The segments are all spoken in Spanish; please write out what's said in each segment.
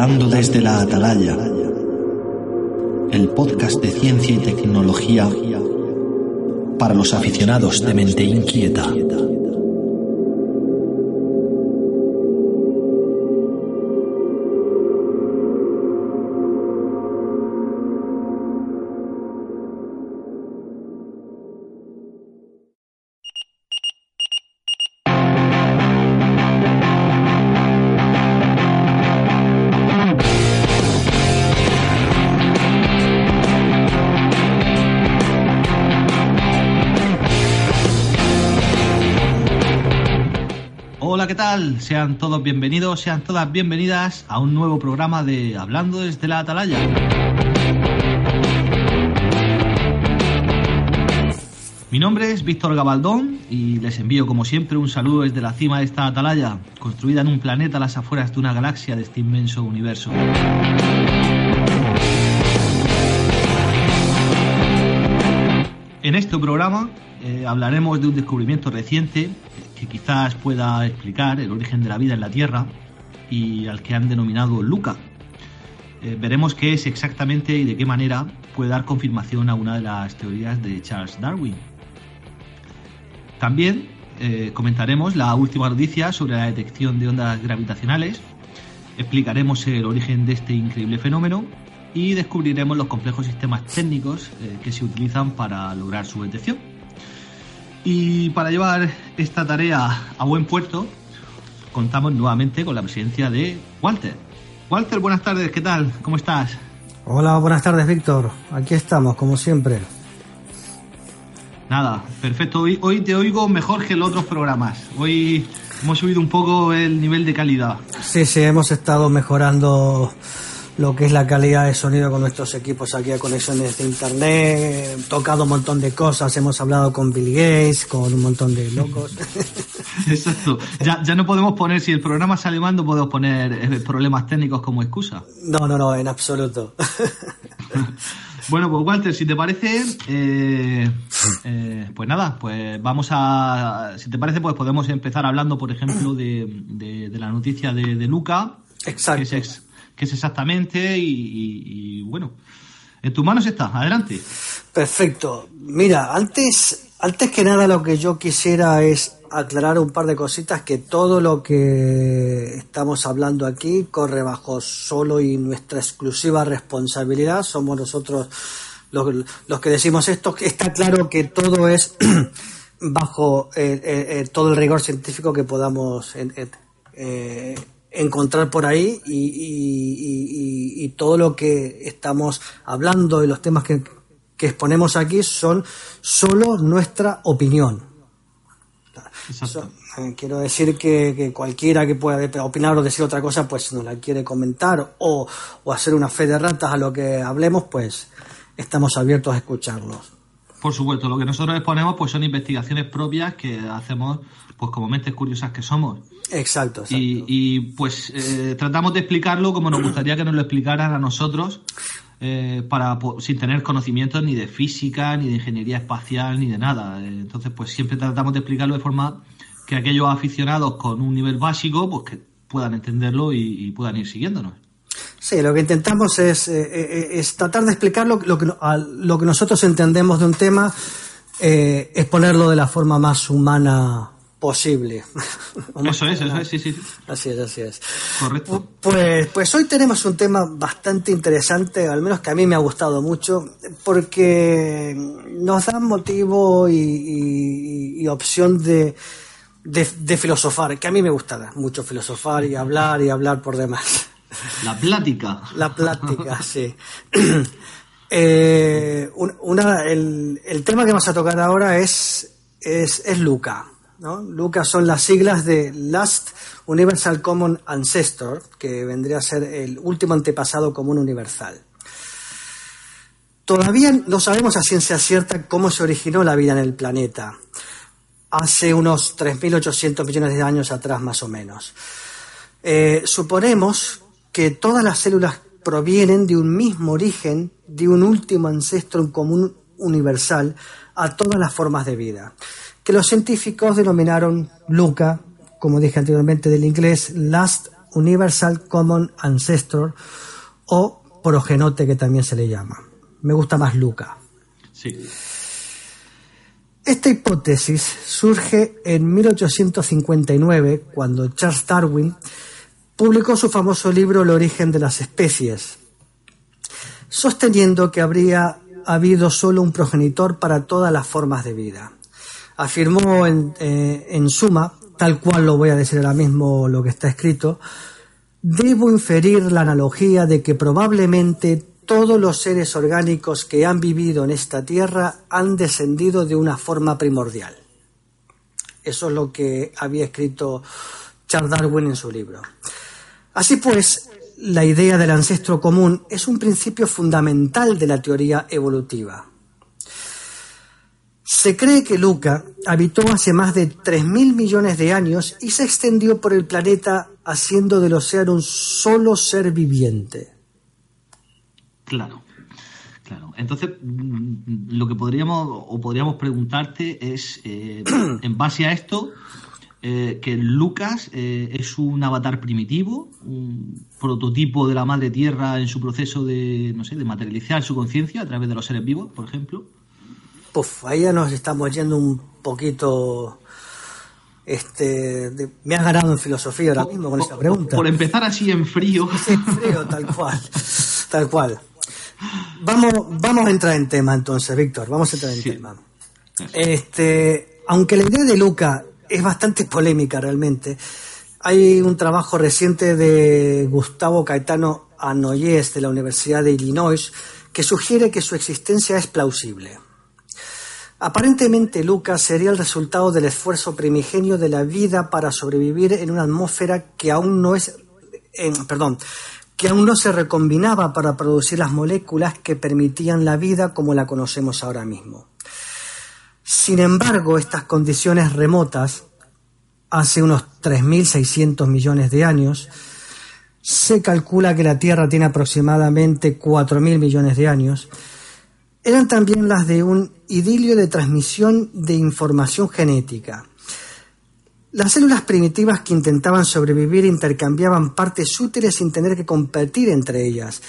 Hablando desde la Atalaya, el podcast de ciencia y tecnología para los aficionados de mente inquieta. Sean todos bienvenidos, sean todas bienvenidas a un nuevo programa de Hablando desde la Atalaya. Mi nombre es Víctor Gabaldón y les envío como siempre un saludo desde la cima de esta atalaya, construida en un planeta a las afueras de una galaxia de este inmenso universo. En este programa eh, hablaremos de un descubrimiento reciente que quizás pueda explicar el origen de la vida en la Tierra y al que han denominado Luca. Eh, veremos qué es exactamente y de qué manera puede dar confirmación a una de las teorías de Charles Darwin. También eh, comentaremos la última noticia sobre la detección de ondas gravitacionales, explicaremos el origen de este increíble fenómeno y descubriremos los complejos sistemas técnicos eh, que se utilizan para lograr su detección. Y para llevar esta tarea a buen puerto, contamos nuevamente con la presencia de Walter. Walter, buenas tardes, ¿qué tal? ¿Cómo estás? Hola, buenas tardes, Víctor. Aquí estamos, como siempre. Nada, perfecto. Hoy, hoy te oigo mejor que en los otros programas. Hoy hemos subido un poco el nivel de calidad. Sí, sí, hemos estado mejorando lo que es la calidad de sonido con nuestros equipos aquí a conexiones de internet, tocado un montón de cosas, hemos hablado con Bill Gates, con un montón de locos. Exacto. Ya, ya no podemos poner, si el programa sale mal, no podemos poner eh, problemas técnicos como excusa. No, no, no, en absoluto. Bueno, pues Walter, si te parece, eh, eh, pues nada, pues vamos a, si te parece, pues podemos empezar hablando, por ejemplo, de, de, de la noticia de, de Luca. Exacto. Que que es exactamente y, bueno, en tus manos está, adelante. Perfecto. Mira, antes, antes que nada lo que yo quisiera es aclarar un par de cositas que todo lo que estamos hablando aquí corre bajo solo y nuestra exclusiva responsabilidad. Somos nosotros los, los que decimos esto. Está claro que todo es bajo eh, eh, eh, todo el rigor científico que podamos eh, encontrar por ahí y, y- y- y todo lo que estamos hablando y los temas que, que exponemos aquí son solo nuestra opinión. Eh, quiero decir que, que cualquiera que pueda opinar o decir otra cosa, pues si nos la quiere comentar o, o hacer una fe de ratas a lo que hablemos, pues estamos abiertos a escucharlos. Por supuesto, lo que nosotros exponemos pues son investigaciones propias que hacemos pues como mentes curiosas que somos. Exacto, exacto. Y, y, pues eh, tratamos de explicarlo como nos gustaría que nos lo explicaran a nosotros, eh, para po- sin tener conocimientos ni de física, ni de ingeniería espacial, ni de nada. Eh, Entonces, pues siempre tratamos de explicarlo de forma que aquellos aficionados con un nivel básico, pues que puedan entenderlo y, y puedan ir siguiéndonos. Sí, lo que intentamos es, eh, eh, es tratar de explicar lo, lo que, lo nosotros entendemos de un tema, eh, exponerlo de la forma más humana posible. Eso es, eso es, sí, sí, sí. Así es, así es. correcto. Pues, pues hoy tenemos un tema bastante interesante, al menos que a mí me ha gustado mucho, porque nos da motivo y, y- y opción de, de, de filosofar, que a mí me gusta mucho filosofar y hablar y hablar por demás. La plática. La plática, sí. Eh, una, el, tema que vamos a tocar ahora es, es, es Luca. ¿no? Luca son las siglas de Last Universal Common Ancestor, que vendría a ser el último antepasado común universal. Todavía no sabemos a ciencia cierta cómo se originó la vida en el planeta, hace unos 3.800 millones de años atrás más o menos. Eh, suponemos que todas las células provienen de un mismo origen, de un último ancestro en común universal a todas las formas de vida, que los científicos denominaron LUCA, como dije anteriormente del inglés, Last Universal Common Ancestor, o progenote que también se le llama. Me gusta más LUCA. Sí. Esta hipótesis surge en 1859, cuando Charles Darwin publicó su famoso libro El origen de las especies, sosteniendo que habría habido solo un progenitor para todas las formas de vida. Afirmó en, eh, en suma, tal cual lo voy a decir ahora mismo lo que está escrito, debo inferir la analogía de que probablemente todos los seres orgánicos que han vivido en esta tierra han descendido de una forma primordial. Eso es lo que había escrito Charles Darwin en su libro. Así pues, la idea del ancestro común es un principio fundamental de la teoría evolutiva. Se cree que Luca habitó hace más de 3.000 millones de años y se extendió por el planeta haciendo del océano un solo ser viviente. Claro, claro. Entonces, mm, lo que podríamos o podríamos preguntarte es, eh, en base a esto, eh, que Lucas eh, es un avatar primitivo, un prototipo de la madre tierra en su proceso de, no sé, de materializar su conciencia a través de los seres vivos, por ejemplo. Puf, ahí ya nos estamos yendo un poquito. Este, me has ganado en filosofía ahora mismo con esa pregunta. Por empezar así en frío. Sí, en frío, tal cual. Tal cual. Vamos, vamos a entrar en tema entonces, Víctor. Vamos a entrar en tema. Este, aunque la idea de Luca es bastante polémica realmente. Hay un trabajo reciente de Gustavo Caetano Anoyes de la Universidad de Illinois que sugiere que su existencia es plausible. Aparentemente Lucas sería el resultado del esfuerzo primigenio de la vida para sobrevivir en una atmósfera que aún no es, perdón, que aún no se recombinaba para producir las moléculas que permitían la vida como la conocemos ahora mismo. Sin embargo, estas condiciones remotas, hace unos 3.600 millones de años, se calcula que la Tierra tiene aproximadamente 4.000 millones de años, eran también las de un idilio de transmisión de información genética. Las células primitivas que intentaban sobrevivir intercambiaban partes útiles sin tener que competir entre ellas,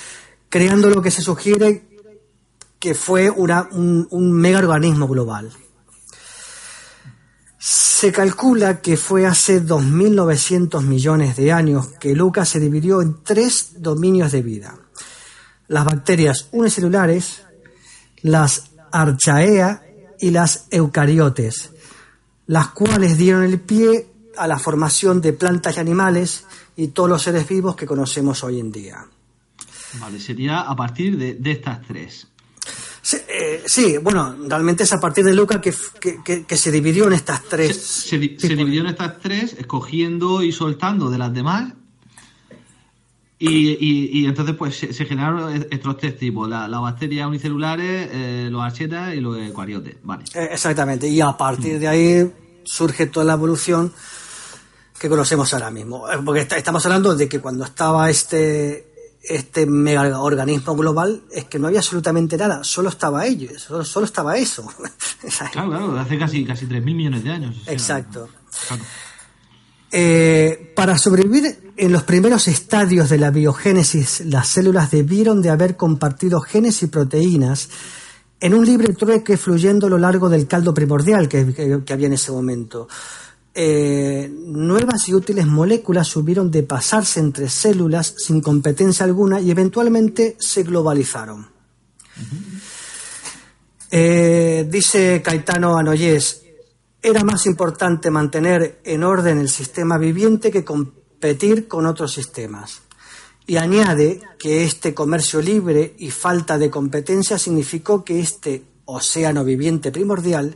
creando lo que se sugiere que fue un, un megaorganismo global. Se calcula que fue hace 2.900 millones de años que Lucas se dividió en tres dominios de vida. Las bacterias unicelulares, las archaea y las eucariotes, las cuales dieron el pie a la formación de plantas y animales y todos los seres vivos que conocemos hoy en día. Vale, sería a partir de, de estas tres. Eh, sí, bueno, realmente es a partir de Luca que, que, se dividió en estas tres. Se, dividió en estas tres, escogiendo y soltando de las demás. Y, y, entonces pues se, generaron estos tres tipos, las la bacterias unicelulares, eh, los archetas y los eucariotes. Vale. Eh, exactamente, y a partir de ahí surge toda la evolución que conocemos ahora mismo. Porque estamos hablando de que cuando estaba este este mega organismo global es que no había absolutamente nada, solo estaba ellos, solo, estaba eso. claro, claro, hace casi, casi 3.000 millones de años. Exacto. Eh, para sobrevivir en los primeros estadios de la biogénesis, las células debieron de haber compartido genes y proteínas en un libre trueque fluyendo a lo largo del caldo primordial que había en ese momento. Eh, nuevas y útiles moléculas hubieron de pasarse entre células sin competencia alguna y eventualmente se globalizaron. Eh, dice Caetano Anoyes, era más importante mantener en orden el sistema viviente que competir con otros sistemas. Y añade que este comercio libre y falta de competencia significó que este océano viviente primordial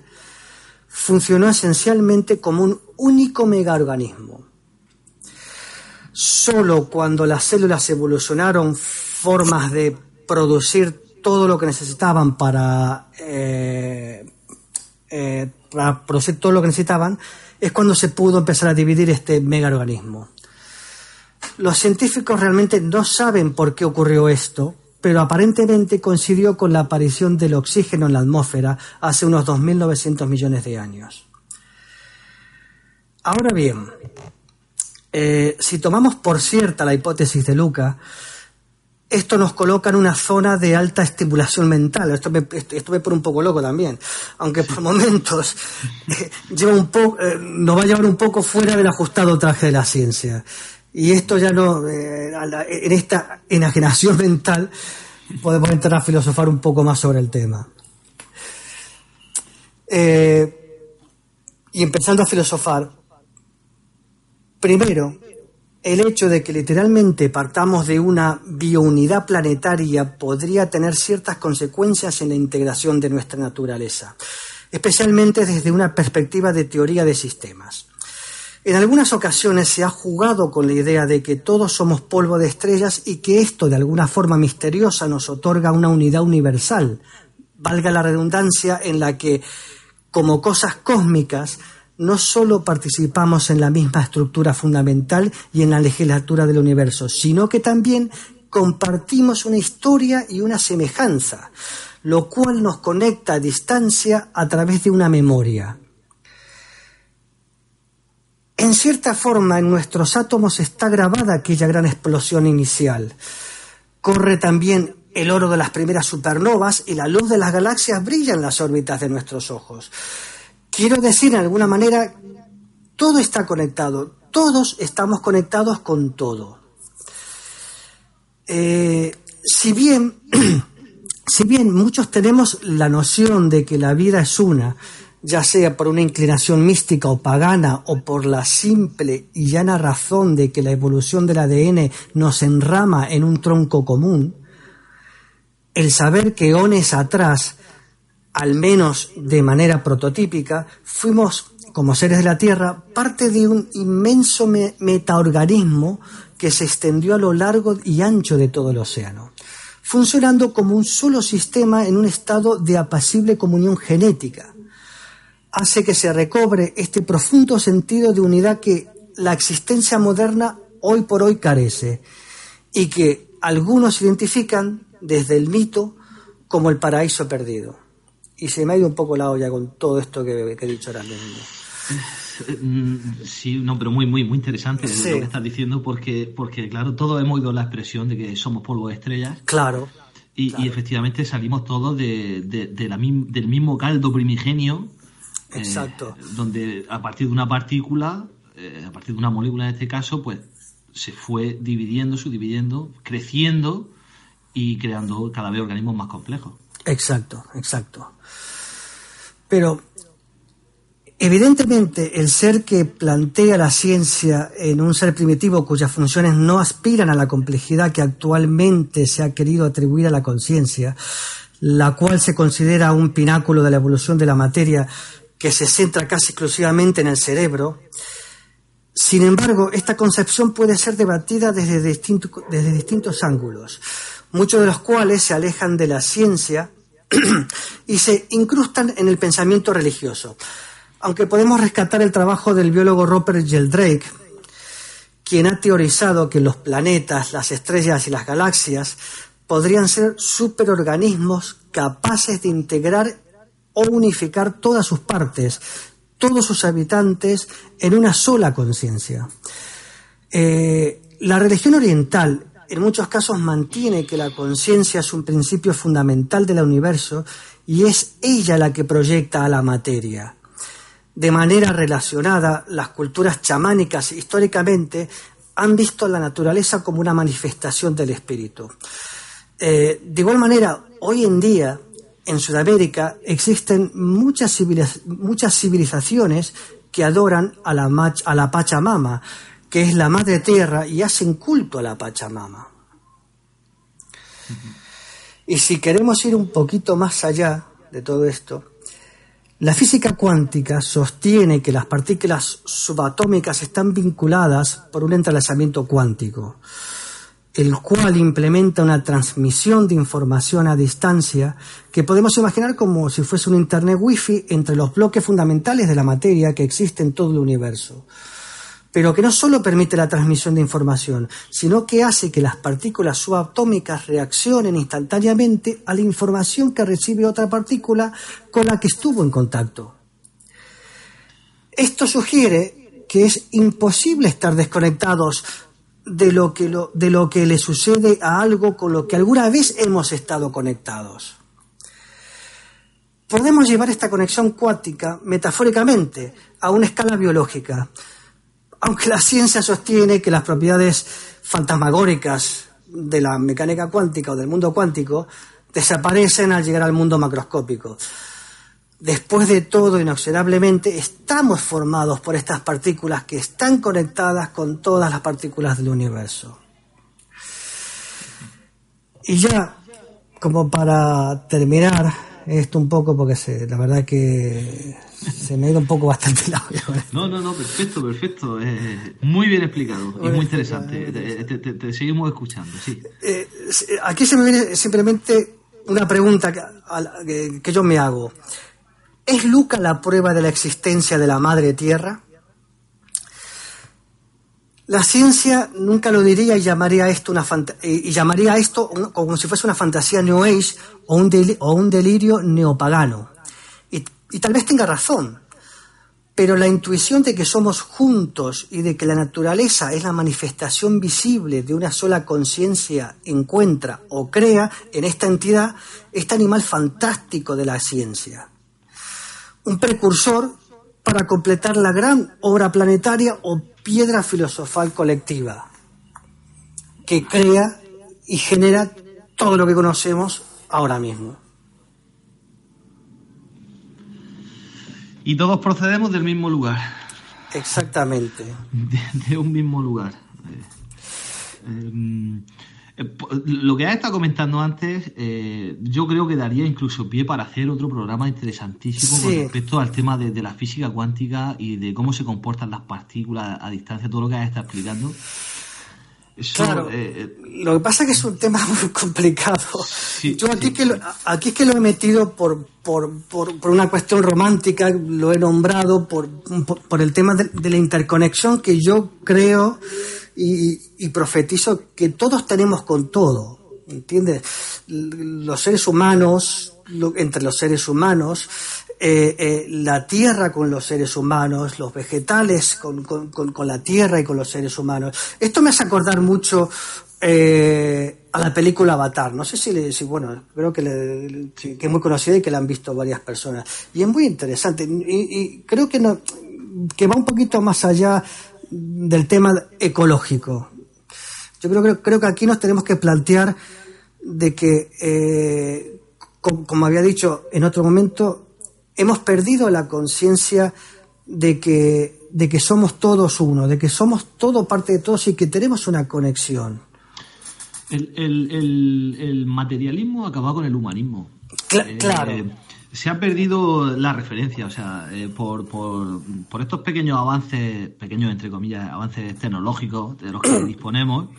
funcionó esencialmente como un único megaorganismo. Solo cuando las células evolucionaron formas de producir todo lo que necesitaban para, eh, eh, para producir todo lo que necesitaban, es cuando se pudo empezar a dividir este megaorganismo. Los científicos realmente no saben por qué ocurrió esto, pero aparentemente coincidió con la aparición del oxígeno en la atmósfera hace unos 2.900 millones de años. Ahora bien, eh, si tomamos por cierta la hipótesis de Luca, esto nos coloca en una zona de alta estimulación mental. Esto me, esto, me pone un poco loco también, aunque por momentos eh, lleva un eh, nos va a llevar un poco fuera del ajustado traje de la ciencia. Y esto ya no, eh, en esta enajenación mental, podemos entrar a filosofar un poco más sobre el tema. y empezando a filosofar, primero, el hecho de que literalmente partamos de una biounidad planetaria podría tener ciertas consecuencias en la integración de nuestra naturaleza, especialmente desde una perspectiva de teoría de sistemas. En algunas ocasiones se ha jugado con la idea de que todos somos polvo de estrellas y que esto de alguna forma misteriosa nos otorga una unidad universal, valga la redundancia en la que, como cosas cósmicas, no solo participamos en la misma estructura fundamental y en la legislatura del universo, sino que también compartimos una historia y una semejanza, lo cual nos conecta a distancia a través de una memoria. En cierta forma, en nuestros átomos está grabada aquella gran explosión inicial. Corre también el oro de las primeras supernovas y la luz de las galaxias brilla en las órbitas de nuestros ojos. Quiero decir, de alguna manera, todo está conectado, todos estamos conectados con todo. Eh, si bien, si bien muchos tenemos la noción de que la vida es una, ya sea por una inclinación mística o pagana o por la simple y llana razón de que la evolución del ADN nos enrama en un tronco común, el saber que ones atrás al menos de manera prototípica, fuimos, como seres de la Tierra, parte de un inmenso metaorganismo que se extendió a lo largo y ancho de todo el océano, funcionando como un solo sistema en un estado de apacible comunión genética. Hace que se recobre este profundo sentido de unidad que la existencia moderna hoy por hoy carece y que algunos identifican desde el mito como el paraíso perdido y se me ha ido un poco la olla con todo esto que, he dicho ahora mismo. Sí, no, pero muy, muy, muy interesante lo que estás diciendo, porque, porque, claro, todos hemos oído la expresión de que somos polvo de estrellas. Claro. Y, efectivamente salimos todos de, la, del mismo caldo primigenio. Eh, Exacto. donde a partir de una partícula, eh, a partir de una molécula en este caso, pues se fue dividiendo, subdividiendo, creciendo y creando cada vez organismos más complejos. Exacto, exacto. Pero evidentemente el ser que plantea la ciencia en un ser primitivo cuyas funciones no aspiran a la complejidad que actualmente se ha querido atribuir a la conciencia, la cual se considera un pináculo de la evolución de la materia que se centra casi exclusivamente en el cerebro, sin embargo, esta concepción puede ser debatida desde, distintos ángulos muchos de los cuales se alejan de la ciencia y se incrustan en el pensamiento religioso. Aunque podemos rescatar el trabajo del biólogo Robert Geldrake, quien ha teorizado que los planetas, las estrellas y las galaxias podrían ser superorganismos capaces de integrar o unificar todas sus partes, todos sus habitantes, en una sola conciencia. Eh, la religión oriental en muchos casos mantiene que la conciencia es un principio fundamental del universo y es ella la que proyecta a la materia. De manera relacionada, las culturas chamánicas históricamente han visto la naturaleza como una manifestación del espíritu. Eh, de igual manera, hoy en día, en Sudamérica, existen muchas, muchas civilizaciones que adoran a la, a la Pachamama, que es la madre tierra, y hacen culto a la Pachamama, Y si queremos ir un poquito más allá de todo esto, la física cuántica sostiene que las partículas subatómicas están vinculadas por un entrelazamiento cuántico, el cual implementa una transmisión de información a distancia que podemos imaginar como si fuese un Internet Wi-Fi entre los bloques fundamentales de la materia que existe en todo el universo pero que no solo permite la transmisión de información, sino que hace que las partículas subatómicas reaccionen instantáneamente a la información que recibe otra partícula con la que estuvo en contacto. Esto sugiere que es imposible estar desconectados de lo que, de lo que le sucede a algo con lo que alguna vez hemos estado conectados. Podemos llevar esta conexión cuántica metafóricamente a una escala biológica aunque la ciencia sostiene que las propiedades fantasmagóricas de la mecánica cuántica o del mundo cuántico desaparecen al llegar al mundo macroscópico. Después de todo, inoxidablemente, estamos formados por estas partículas que están conectadas con todas las partículas del universo. Y ya, como para terminar esto un poco, porque la verdad que se me ha ido un poco bastante la No, no, no, perfecto, perfecto. Eh, muy bien explicado y muy interesante. Te, seguimos escuchando, sí. Eh, aquí se me viene simplemente una pregunta que, que, yo me hago. ¿Es Luca la prueba de la existencia de la madre tierra? La ciencia nunca lo diría y llamaría esto una y llamaría esto como si fuese una fantasía New Age o un, delirio neopagano. Y tal vez tenga razón, pero la intuición de que somos juntos y de que la naturaleza es la manifestación visible de una sola conciencia encuentra o crea en esta entidad este animal fantástico de la ciencia. Un precursor para completar la gran obra planetaria o piedra filosofal colectiva que crea y genera todo lo que conocemos ahora mismo. Y todos procedemos del mismo lugar. Exactamente. De, un mismo lugar. Eh, em, eh, lo que has estado comentando antes, eh, yo creo que daría incluso pie para hacer otro programa interesantísimo con respecto al tema de, la física cuántica y de cómo se comportan las partículas a distancia, todo lo que has estado explicando claro, eh, eh, lo que pasa es que es un tema muy complicado. Yo aquí, que lo, aquí es que lo he metido por, por, por, una cuestión romántica, lo he nombrado por, por, el tema de, la interconexión que yo creo y, y profetizo que todos tenemos con todo. ¿Entiendes? Los seres humanos, entre los seres humanos, eh, eh, la tierra con los seres humanos, los vegetales con, la tierra y con los seres humanos. Esto me hace acordar mucho eh, a la película Avatar. No sé si, si bueno, creo que, es muy conocida y que la han visto varias personas. Y es muy interesante. Y, creo que, que va un poquito más allá del tema ecológico. Yo creo, creo, creo que aquí nos tenemos que plantear de que, como había dicho en otro momento, hemos perdido la conciencia de que, de que somos todos uno, de que somos todo parte de todos y que tenemos una conexión. El, materialismo acaba con el humanismo. Eh, claro. se ha perdido la referencia, o sea, eh, por, por, por, estos pequeños avances, pequeños entre comillas, avances tecnológicos de los que disponemos,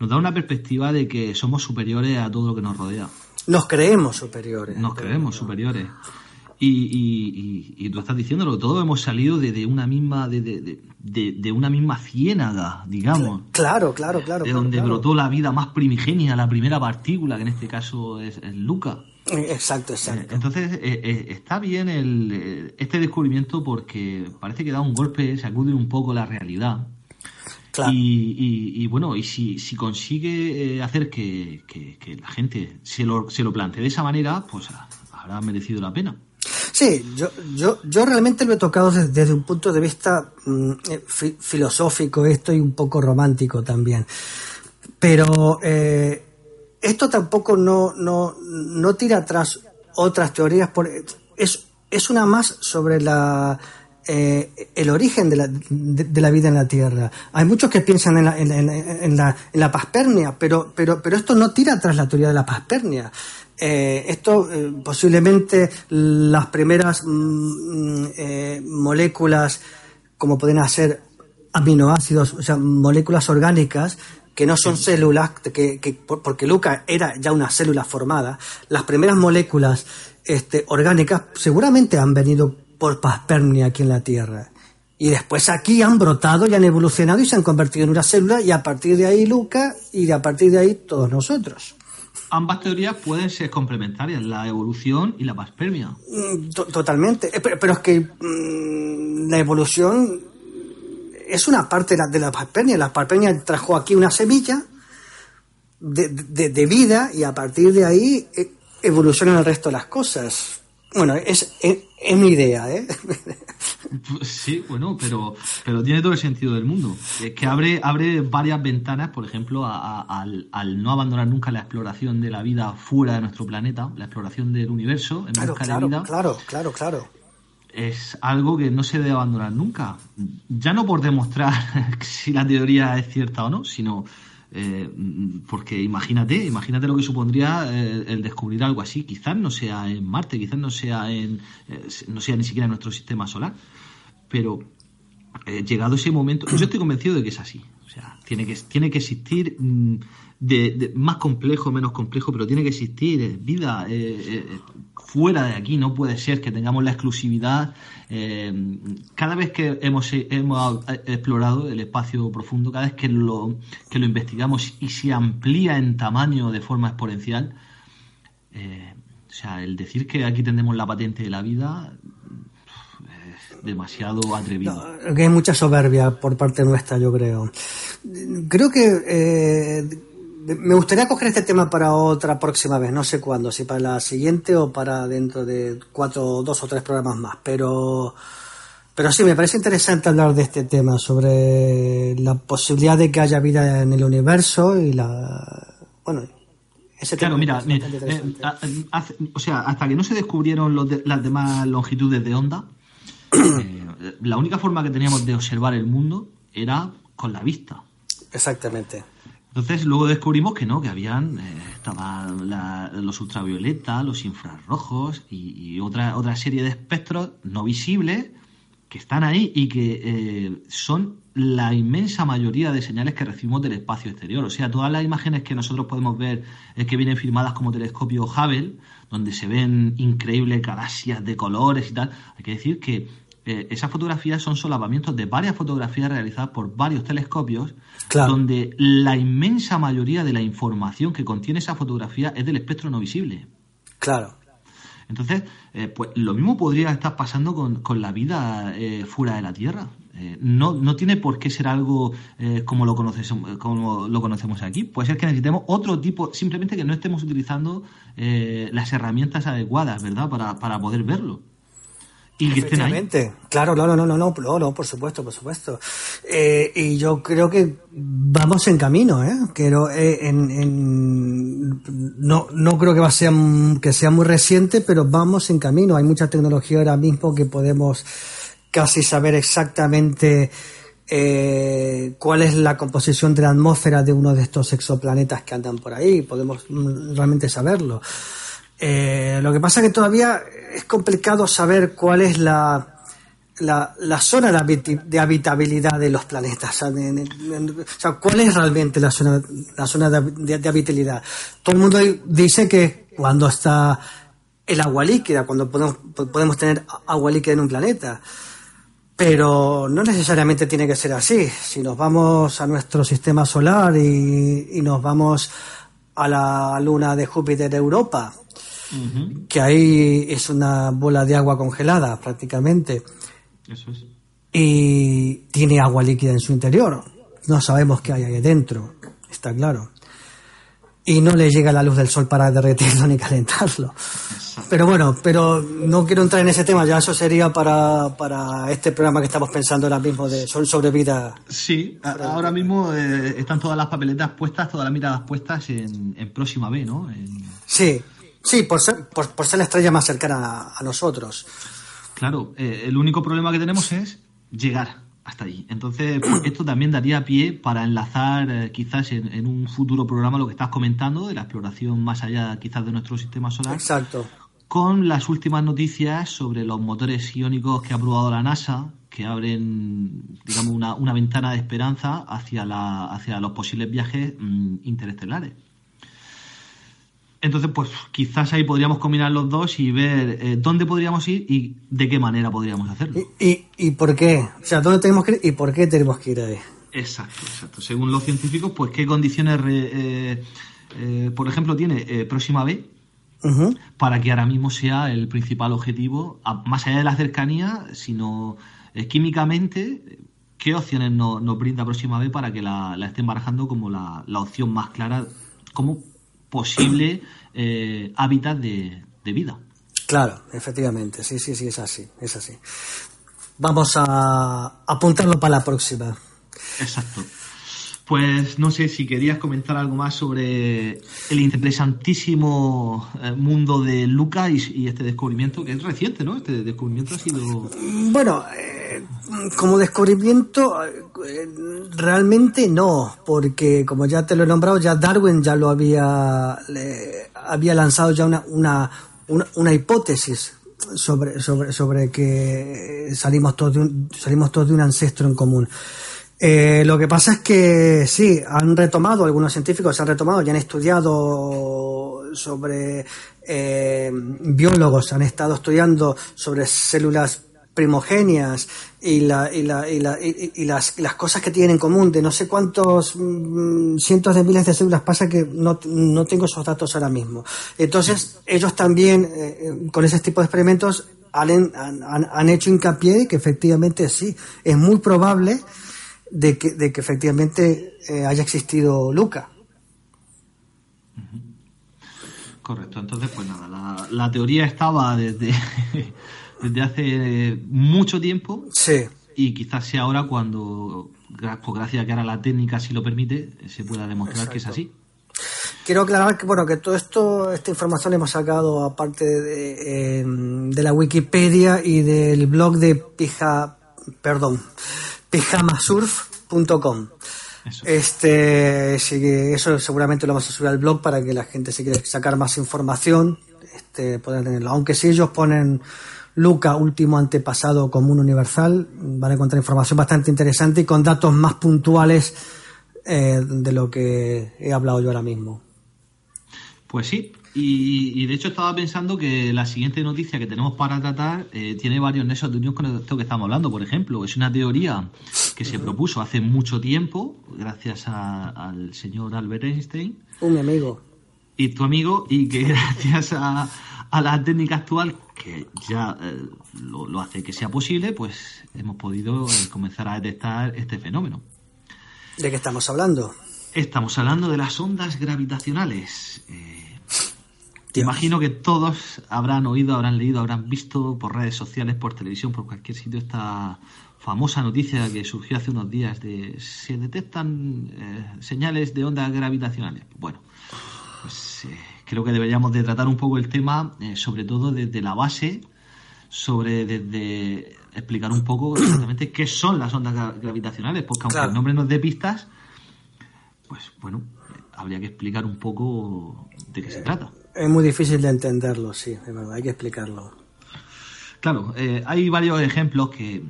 nos da una perspectiva de que somos superiores a todo lo que nos rodea. Nos creemos superiores. Nos creemos superiores. Y, y, tú estás diciendo que todos hemos salido de, una misma de, de, una misma ciénaga, digamos. Claro, claro, claro. De donde brotó la vida más primigenia, la primera partícula, que en este caso es, Luca. Exacto, exacto. Eh, entonces, eh, eh, está bien el, este descubrimiento porque parece que da un golpe, sacude un poco la realidad. Claro. Y, bueno, y si, si consigue hacer que, que, la gente se lo, se lo plantee de esa manera, pues habrá merecido la pena. Sí, yo, yo, yo realmente lo he tocado desde, un punto de vista mm, eh, filosófico esto y un poco romántico también. Pero eh, esto tampoco no, no, no tira atrás otras teorías, por, es, es una más sobre la eh, el origen de la, de, la, vida en la Tierra. Hay muchos que piensan en la, en, en, la, en la paspernia, pero, pero, pero esto no tira atrás la teoría de la paspernia. Eh, esto eh, posiblemente las primeras mm, eh, moléculas, como pueden ser aminoácidos, o sea, moléculas orgánicas, que no son células, que, que, porque Luca era ya una célula formada, las primeras moléculas este, orgánicas seguramente han venido por paspermia aquí en la Tierra. Y después aquí han brotado y han evolucionado y se han convertido en una célula y a partir de ahí Luca y a partir de ahí todos nosotros. Ambas teorías pueden ser complementarias, la evolución y la paspermia. Mm, totalmente. Eh, pero, es que mm, la evolución es una parte de la, de la paspermia. La paspermia trajo aquí una semilla de, de vida y a partir de ahí eh, evolucionan el resto de las cosas. Bueno, es, es, mi idea, ¿eh? Sí, bueno, pero, pero tiene todo el sentido del mundo. Es que abre, abre varias ventanas, por ejemplo, al, no abandonar nunca la exploración de la vida fuera de nuestro planeta, la exploración del universo en claro, busca claro, de vida. Claro, claro, claro. Es algo que no se debe abandonar nunca. Ya no por demostrar si la teoría es cierta o no, sino eh, porque imagínate, imagínate lo que supondría eh, el descubrir algo así. Quizás no sea en Marte, quizás no sea en, eh, no sea ni siquiera en nuestro sistema solar. Pero llegado ese momento, yo estoy convencido de que es así. Sea, tiene que, tiene que existir mm, de, más complejo, menos complejo, pero tiene que existir vida fuera de aquí. No puede ser que tengamos la exclusividad. Eh, cada vez que hemos, hemos explorado el espacio profundo, cada vez que lo, que lo investigamos y se amplía en tamaño de forma exponencial, eh, o sea, el decir que aquí tenemos la patente de la vida demasiado atrevido. que hay mucha soberbia por parte nuestra, yo creo. Creo que eh, me gustaría coger este tema para otra próxima vez, no sé cuándo, si para la siguiente o para dentro de cuatro, dos o tres programas más, pero, pero sí, me parece interesante hablar de este tema, sobre la posibilidad de que haya vida en el universo y la, bueno, ese claro, mira, eh, o sea, hasta que no se descubrieron las demás longitudes de onda, eh, la única forma que teníamos de observar el mundo era con la vista. Exactamente. Entonces luego descubrimos que no, que habían, eh, estaban los ultravioletas, los infrarrojos y, otra, otra serie de espectros no visibles que están ahí y que eh, son la inmensa mayoría de señales que recibimos del espacio exterior. O sea, todas las imágenes que nosotros podemos ver eh, que vienen firmadas como telescopio Hubble, donde se ven increíbles galaxias de colores y tal, hay que decir que eh, esas fotografías son solapamientos de varias fotografías realizadas por varios telescopios, donde la inmensa mayoría de la información que contiene esa fotografía es del espectro no visible. Claro. Entonces, eh, pues lo mismo podría estar pasando con, la vida eh, fuera de la Tierra. no, no tiene por qué ser algo como, lo conocemos, como lo conocemos aquí. Puede ser que necesitemos otro tipo, simplemente que no estemos utilizando las herramientas adecuadas, ¿verdad?, para, para poder verlo y que. Claro, no, no, no, no, no, por supuesto, por supuesto. Eh, y yo creo que vamos en camino, ¿eh? Quiero, eh, en, en, no, no creo que va a ser, que sea muy reciente, pero vamos en camino. Hay mucha tecnología ahora mismo que podemos casi saber exactamente eh, cuál es la composición de la atmósfera de uno de estos exoplanetas que andan por ahí. Podemos mm, realmente saberlo. Eh, lo que pasa es que todavía es complicado saber cuál es la, la, zona de, habitabilidad de los planetas. O sea, cuál es realmente la zona, la zona de, habitabilidad. Todo el mundo dice que cuando está el agua líquida, cuando podemos, podemos tener agua líquida en un planeta. Pero no necesariamente tiene que ser así. Si nos vamos a nuestro sistema solar y, y nos vamos a la luna de Júpiter Europa, que ahí es una bola de agua congelada prácticamente. Eso es. Y tiene agua líquida en su interior. No sabemos qué hay ahí dentro, está claro. Y no le llega la luz del sol para derretirlo ni calentarlo. Pero bueno, pero no quiero entrar en ese tema, ya eso sería para, para este programa que estamos pensando ahora mismo de Sol sobre vida. Sí, ahora mismo eh, están todas las papeletas puestas, todas las miradas puestas en, Próxima B, ¿no? Sí, Sí, por ser, por, ser la estrella más cercana a, nosotros. Claro, eh, el único problema que tenemos es llegar hasta allí. Entonces, pues, esto también daría pie para enlazar eh, quizás en, un futuro programa lo que estás comentando de la exploración más allá quizás de nuestro sistema solar. Exacto. Con las últimas noticias sobre los motores iónicos que ha probado la NASA, que abren, digamos, una, una ventana de esperanza hacia, la, hacia los posibles viajes mm, interestelares. Entonces, pues quizás ahí podríamos combinar los dos y ver eh, dónde podríamos ir y de qué manera podríamos hacerlo. ¿Y, y, por qué? O sea, ¿dónde tenemos que ir y por qué tenemos que ir ahí? Exacto, exacto. Según los científicos, pues qué condiciones, eh, eh, por ejemplo, tiene Próxima B para que ahora mismo sea el principal objetivo, más allá de la cercanía, sino químicamente, qué opciones nos, brinda Próxima B para que la, estén barajando como la, la opción más clara, como posible eh, hábitat de, vida. Claro, efectivamente, sí, sí, sí, es así, es así. Vamos a apuntarlo para la próxima. Exacto. Pues no sé si querías comentar algo más sobre el interesantísimo eh, mundo de Luca y, este descubrimiento, que es reciente, ¿no? Este descubrimiento ha sido... Bueno, eh, como descubrimiento, eh, realmente no, porque como ya te lo he nombrado, ya Darwin ya lo había, había lanzado ya una, una, una, hipótesis sobre, sobre, sobre que salimos todos, de un, salimos todos de un ancestro en común. Eh, lo que pasa es que sí, han retomado, algunos científicos han retomado y han estudiado sobre eh, biólogos, han estado estudiando sobre células primogenias y, la, y, la, y, la, y, las, las, cosas que tienen en común de no sé cuántos mm, cientos de miles de células pasa que no, no tengo esos datos ahora mismo. Entonces, ellos también, eh, con ese tipo de experimentos, han, han, han hecho hincapié que efectivamente sí, es muy probable de que, de que efectivamente eh, haya existido Luca. Correcto, entonces pues nada, la, teoría estaba desde, desde hace mucho tiempo sí. y quizás sea ahora cuando, pues gracias a que ahora la técnica si lo permite, se pueda demostrar que es así. Quiero aclarar que bueno que todo esto, esta información hemos sacado aparte de, eh, de la Wikipedia y del blog de Pija, perdón, pijamasurf.com. Este, eso seguramente lo vamos a subir al blog para que la gente si quiere sacar más información, este, tenerlo. Aunque si ellos ponen Luca, último antepasado común universal, van a encontrar información bastante interesante y con datos más puntuales eh, de lo que he hablado yo ahora mismo. Pues sí, y, de hecho estaba pensando que la siguiente noticia que tenemos para tratar eh, tiene varios nexos de unión con esto que estamos hablando. Por ejemplo, es una teoría que se propuso hace mucho tiempo, gracias al señor Albert Einstein. Un amigo. Y tu amigo, y que gracias a, la técnica actual, que ya eh, lo, hace que sea posible, pues hemos podido eh, comenzar a detectar este fenómeno. ¿De qué estamos hablando? Estamos hablando de las ondas gravitacionales. Te imagino que todos habrán oído, habrán leído, habrán visto por redes sociales, por televisión, por cualquier sitio esta famosa noticia que surgió hace unos días de se detectan eh, señales de ondas gravitacionales. Bueno, pues eh, creo que deberíamos de tratar un poco el tema, eh, sobre todo desde la base, sobre desde explicar un poco exactamente qué son las ondas gravitacionales, porque aunque el nombre nos dé pistas, pues bueno, habría que explicar un poco de qué se trata. Es muy difícil de entenderlo, sí, de verdad, hay que explicarlo. Claro, eh, hay varios ejemplos que,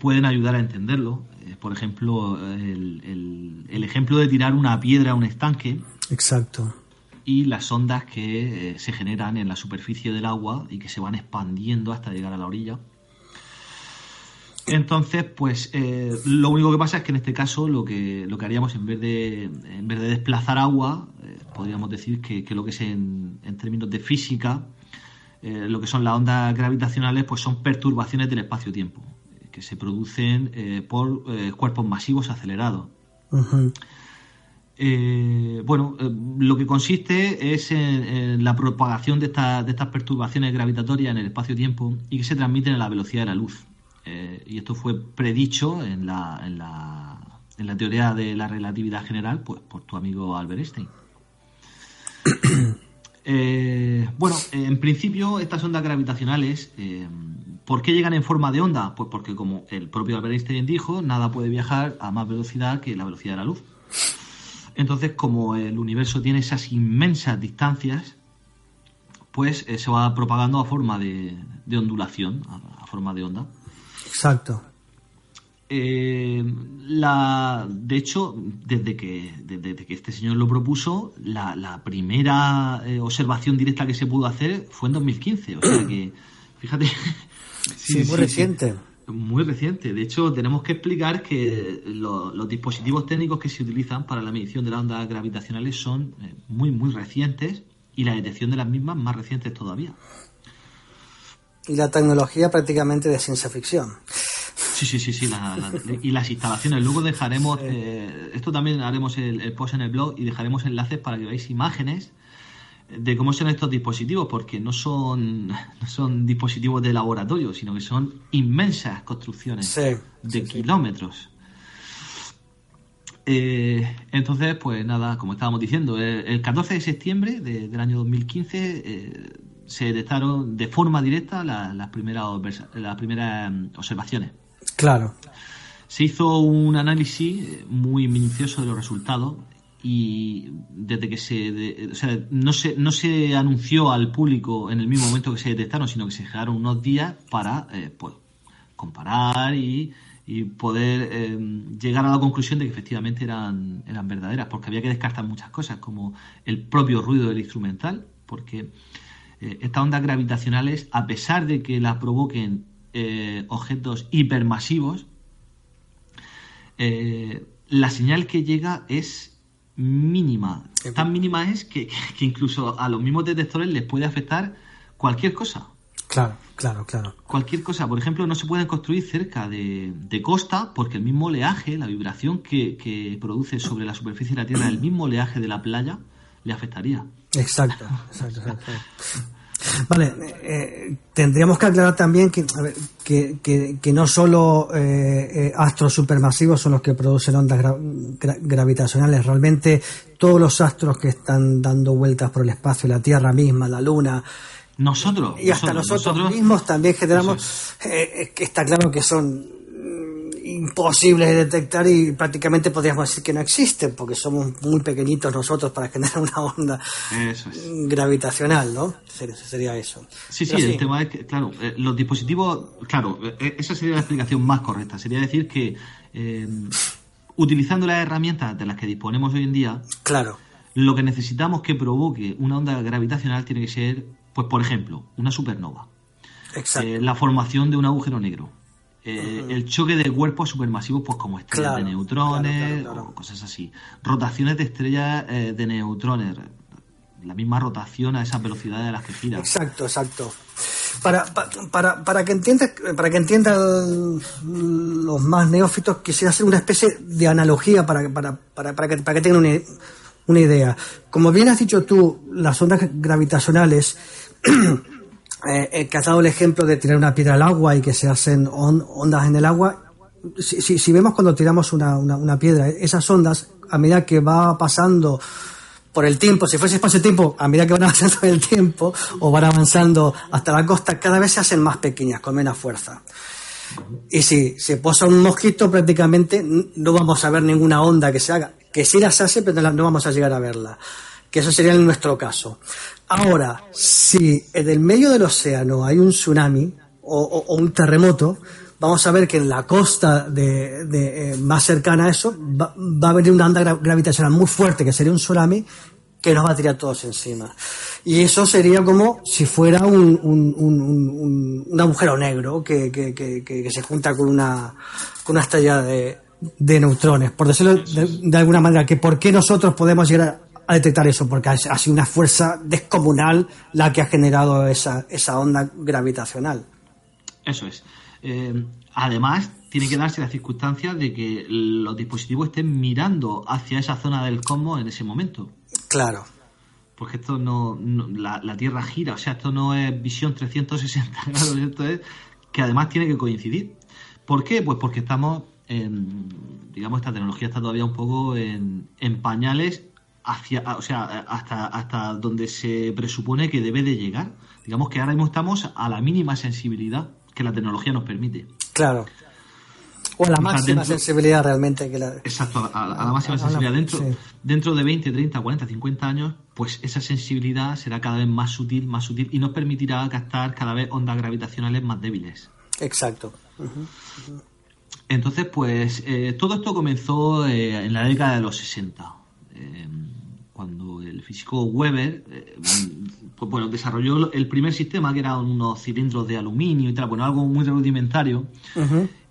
pueden ayudar a entenderlo. Eh, por ejemplo, el, ejemplo de tirar una piedra a un estanque. Exacto. Y las ondas que eh, se generan en la superficie del agua y que se van expandiendo hasta llegar a la orilla. Entonces, pues lo único que pasa es que en este caso lo que, lo que haríamos en vez de, en vez de desplazar agua, podríamos decir que, lo que es en, términos de física, eh, lo que son las ondas gravitacionales, pues son perturbaciones del espacio-tiempo, eh, que se producen eh, por cuerpos masivos acelerados. bueno, lo que consiste es en, la propagación de, de, estas perturbaciones gravitatorias en el espacio-tiempo y que se transmiten a la velocidad de la luz. Y esto fue predicho en la, en la, en la teoría de la relatividad general pues, por tu amigo Albert Einstein. Eh, bueno, en principio estas ondas gravitacionales eh, ¿Por qué llegan en forma de onda? Pues porque, como el propio Albert Einstein dijo, nada puede viajar a más velocidad que la velocidad de la luz. Entonces, como el universo tiene esas inmensas distancias, pues eh, se va propagando a forma de, ondulación, a, forma de onda. Exacto. Eh, la, de hecho, desde que, desde que este señor lo propuso, la, primera eh, observación directa que se pudo hacer fue en 2015. O sea que, fíjate. sí, muy reciente. muy reciente. De hecho, tenemos que explicar que los dispositivos técnicos que se utilizan para la medición de las ondas gravitacionales son eh, muy, muy recientes y la detección de las mismas más recientes todavía. Y la tecnología prácticamente de ciencia ficción. Sí, sí, sí, sí. y las instalaciones. Luego dejaremos, eh, esto también haremos el, post en el blog y dejaremos enlaces para que veáis imágenes de cómo son estos dispositivos, porque no son, no son dispositivos de laboratorio, sino que son inmensas construcciones de kilómetros. Eh, entonces, pues nada, como estábamos diciendo, el, 14 de septiembre del año 2015 eh, se detectaron de forma directa las primeras, las primeras mm, observaciones. Claro. Se hizo un análisis muy minucioso de los resultados y desde que se, o sea, no se no se anunció al público en el mismo momento que se detectaron, sino que se dejaron unos días para eh, pues, comparar y, poder eh, llegar a la conclusión de que efectivamente eran, eran verdaderas, porque había que descartar muchas cosas, como el propio ruido del instrumental, porque eh, estas ondas gravitacionales, a pesar de que las provoquen eh, objetos hipermasivos, eh, la señal que llega es mínima. Tan mínima es que, incluso a los mismos detectores les puede afectar cualquier cosa. Claro, claro, claro. Cualquier cosa. Por ejemplo, no se pueden construir cerca de, costa porque el mismo oleaje, la vibración que, produce sobre la superficie de la Tierra, el mismo oleaje de la playa, le afectaría. Exacto, exacto. Vale, eh, tendríamos que aclarar también que, que, no solo eh, eh, astros supermasivos son los que producen ondas gravitacionales, realmente todos los astros que están dando vueltas por el espacio, la Tierra misma, la Luna, nosotros y hasta nosotros, mismos también generamos, que está claro que son imposibles de detectar y prácticamente podríamos decir que no existen porque somos muy pequeñitos nosotros para generar una onda gravitacional, ¿no? Sería eso. Sí, sí, el tema es que, claro, eh, los dispositivos, claro, eh, esa sería la explicación más correcta. Sería decir que eh, utilizando las herramientas de las que disponemos hoy en día, claro, lo que necesitamos que provoque una onda gravitacional tiene que ser, pues por ejemplo, una supernova. Exacto. la formación de un agujero negro eh, el choque de cuerpos supermasivos, pues como estrellas de neutrones o cosas así. Rotaciones de estrellas eh, de neutrones. La misma rotación a esas velocidades a las que gira. Exacto, exacto. Para, para, para que entiendas, para que entiendan los más neófitos, quisiera hacer una especie de analogía para, para, para, para que, para que tengan una, una idea. Como bien has dicho tú, las ondas gravitacionales eh, que has dado el ejemplo de tirar una piedra al agua y que se hacen ondas en el agua, si, vemos cuando tiramos una, una, piedra, esas ondas, a medida que va pasando por el tiempo, si fuese espacio-tiempo, a medida que van avanzando el tiempo o van avanzando hasta la costa, cada vez se hacen más pequeñas, con menos fuerza. Y si se posa un mosquito, prácticamente no vamos a ver ninguna onda que se haga. Que sí las hace, pero no vamos a llegar a verla. Que eso sería en nuestro caso. Ahora, si en el medio del océano hay un tsunami o, un terremoto, vamos a ver que en la costa de, eh, más cercana a eso va, a venir una onda gravitacional muy fuerte, que sería un tsunami, que nos va a tirar todos encima. Y eso sería como si fuera un, agujero negro que, se junta con una, con una estrella de, neutrones, por decirlo de, de, alguna manera, que por qué nosotros podemos llegar a detectar eso, porque ha sido una fuerza descomunal la que ha generado esa, esa onda gravitacional. Eso es. Eh, además, tiene que darse la circunstancia de que los dispositivos estén mirando hacia esa zona del cosmos en ese momento. Claro. Porque esto no, la, Tierra gira, o sea, esto no es visión 360 grados, esto es que además tiene que coincidir. ¿Por qué? Pues porque estamos, en, digamos, esta tecnología está todavía un poco en, en pañales hacia, o sea, hasta, hasta donde se presupone que debe de llegar. Digamos que ahora mismo estamos a la mínima sensibilidad que la tecnología nos permite. Claro. O a la máxima sensibilidad realmente que la... Exacto, a, la máxima sensibilidad. dentro, dentro de 20, 30, 40, 50 años, pues esa sensibilidad será cada vez más sutil, más sutil y nos permitirá captar cada vez ondas gravitacionales más débiles. Exacto. Entonces, pues eh, todo esto comenzó eh, en la década de los 60, eh, cuando el físico Weber pues, bueno, desarrolló el primer sistema, que eran unos cilindros de aluminio y tal, bueno, algo muy rudimentario.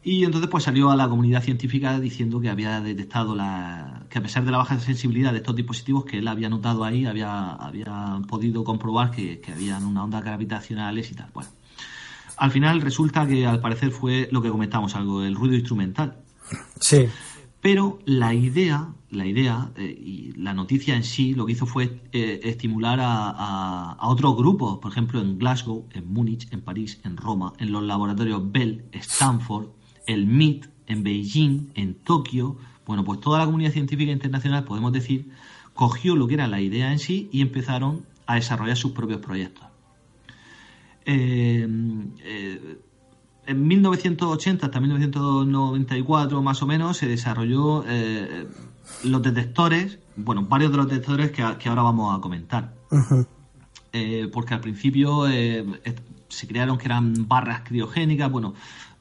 Y entonces pues salió a la comunidad científica diciendo que había detectado la, que a pesar de la baja sensibilidad de estos dispositivos que él había notado ahí, había, había podido comprobar que, que habían unas ondas gravitacionales y tal. Bueno, al final resulta que al parecer fue lo que comentamos, algo, el ruido instrumental. Sí. Pero la idea, la idea eh, y la noticia en sí lo que hizo fue eh, estimular a, otros grupos, por ejemplo en Glasgow, en Múnich, en París, en Roma, en los laboratorios Bell, Stanford, el MIT, en Beijing, en Tokio. Bueno, pues toda la comunidad científica internacional, podemos decir, cogió lo que era la idea en sí y empezaron a desarrollar sus propios proyectos. Eh, eh, en 1980 hasta 1994 más o menos se desarrolló eh, los detectores, bueno, varios de los detectores que, ahora vamos a comentar. porque al principio se crearon que eran barras criogénicas, bueno,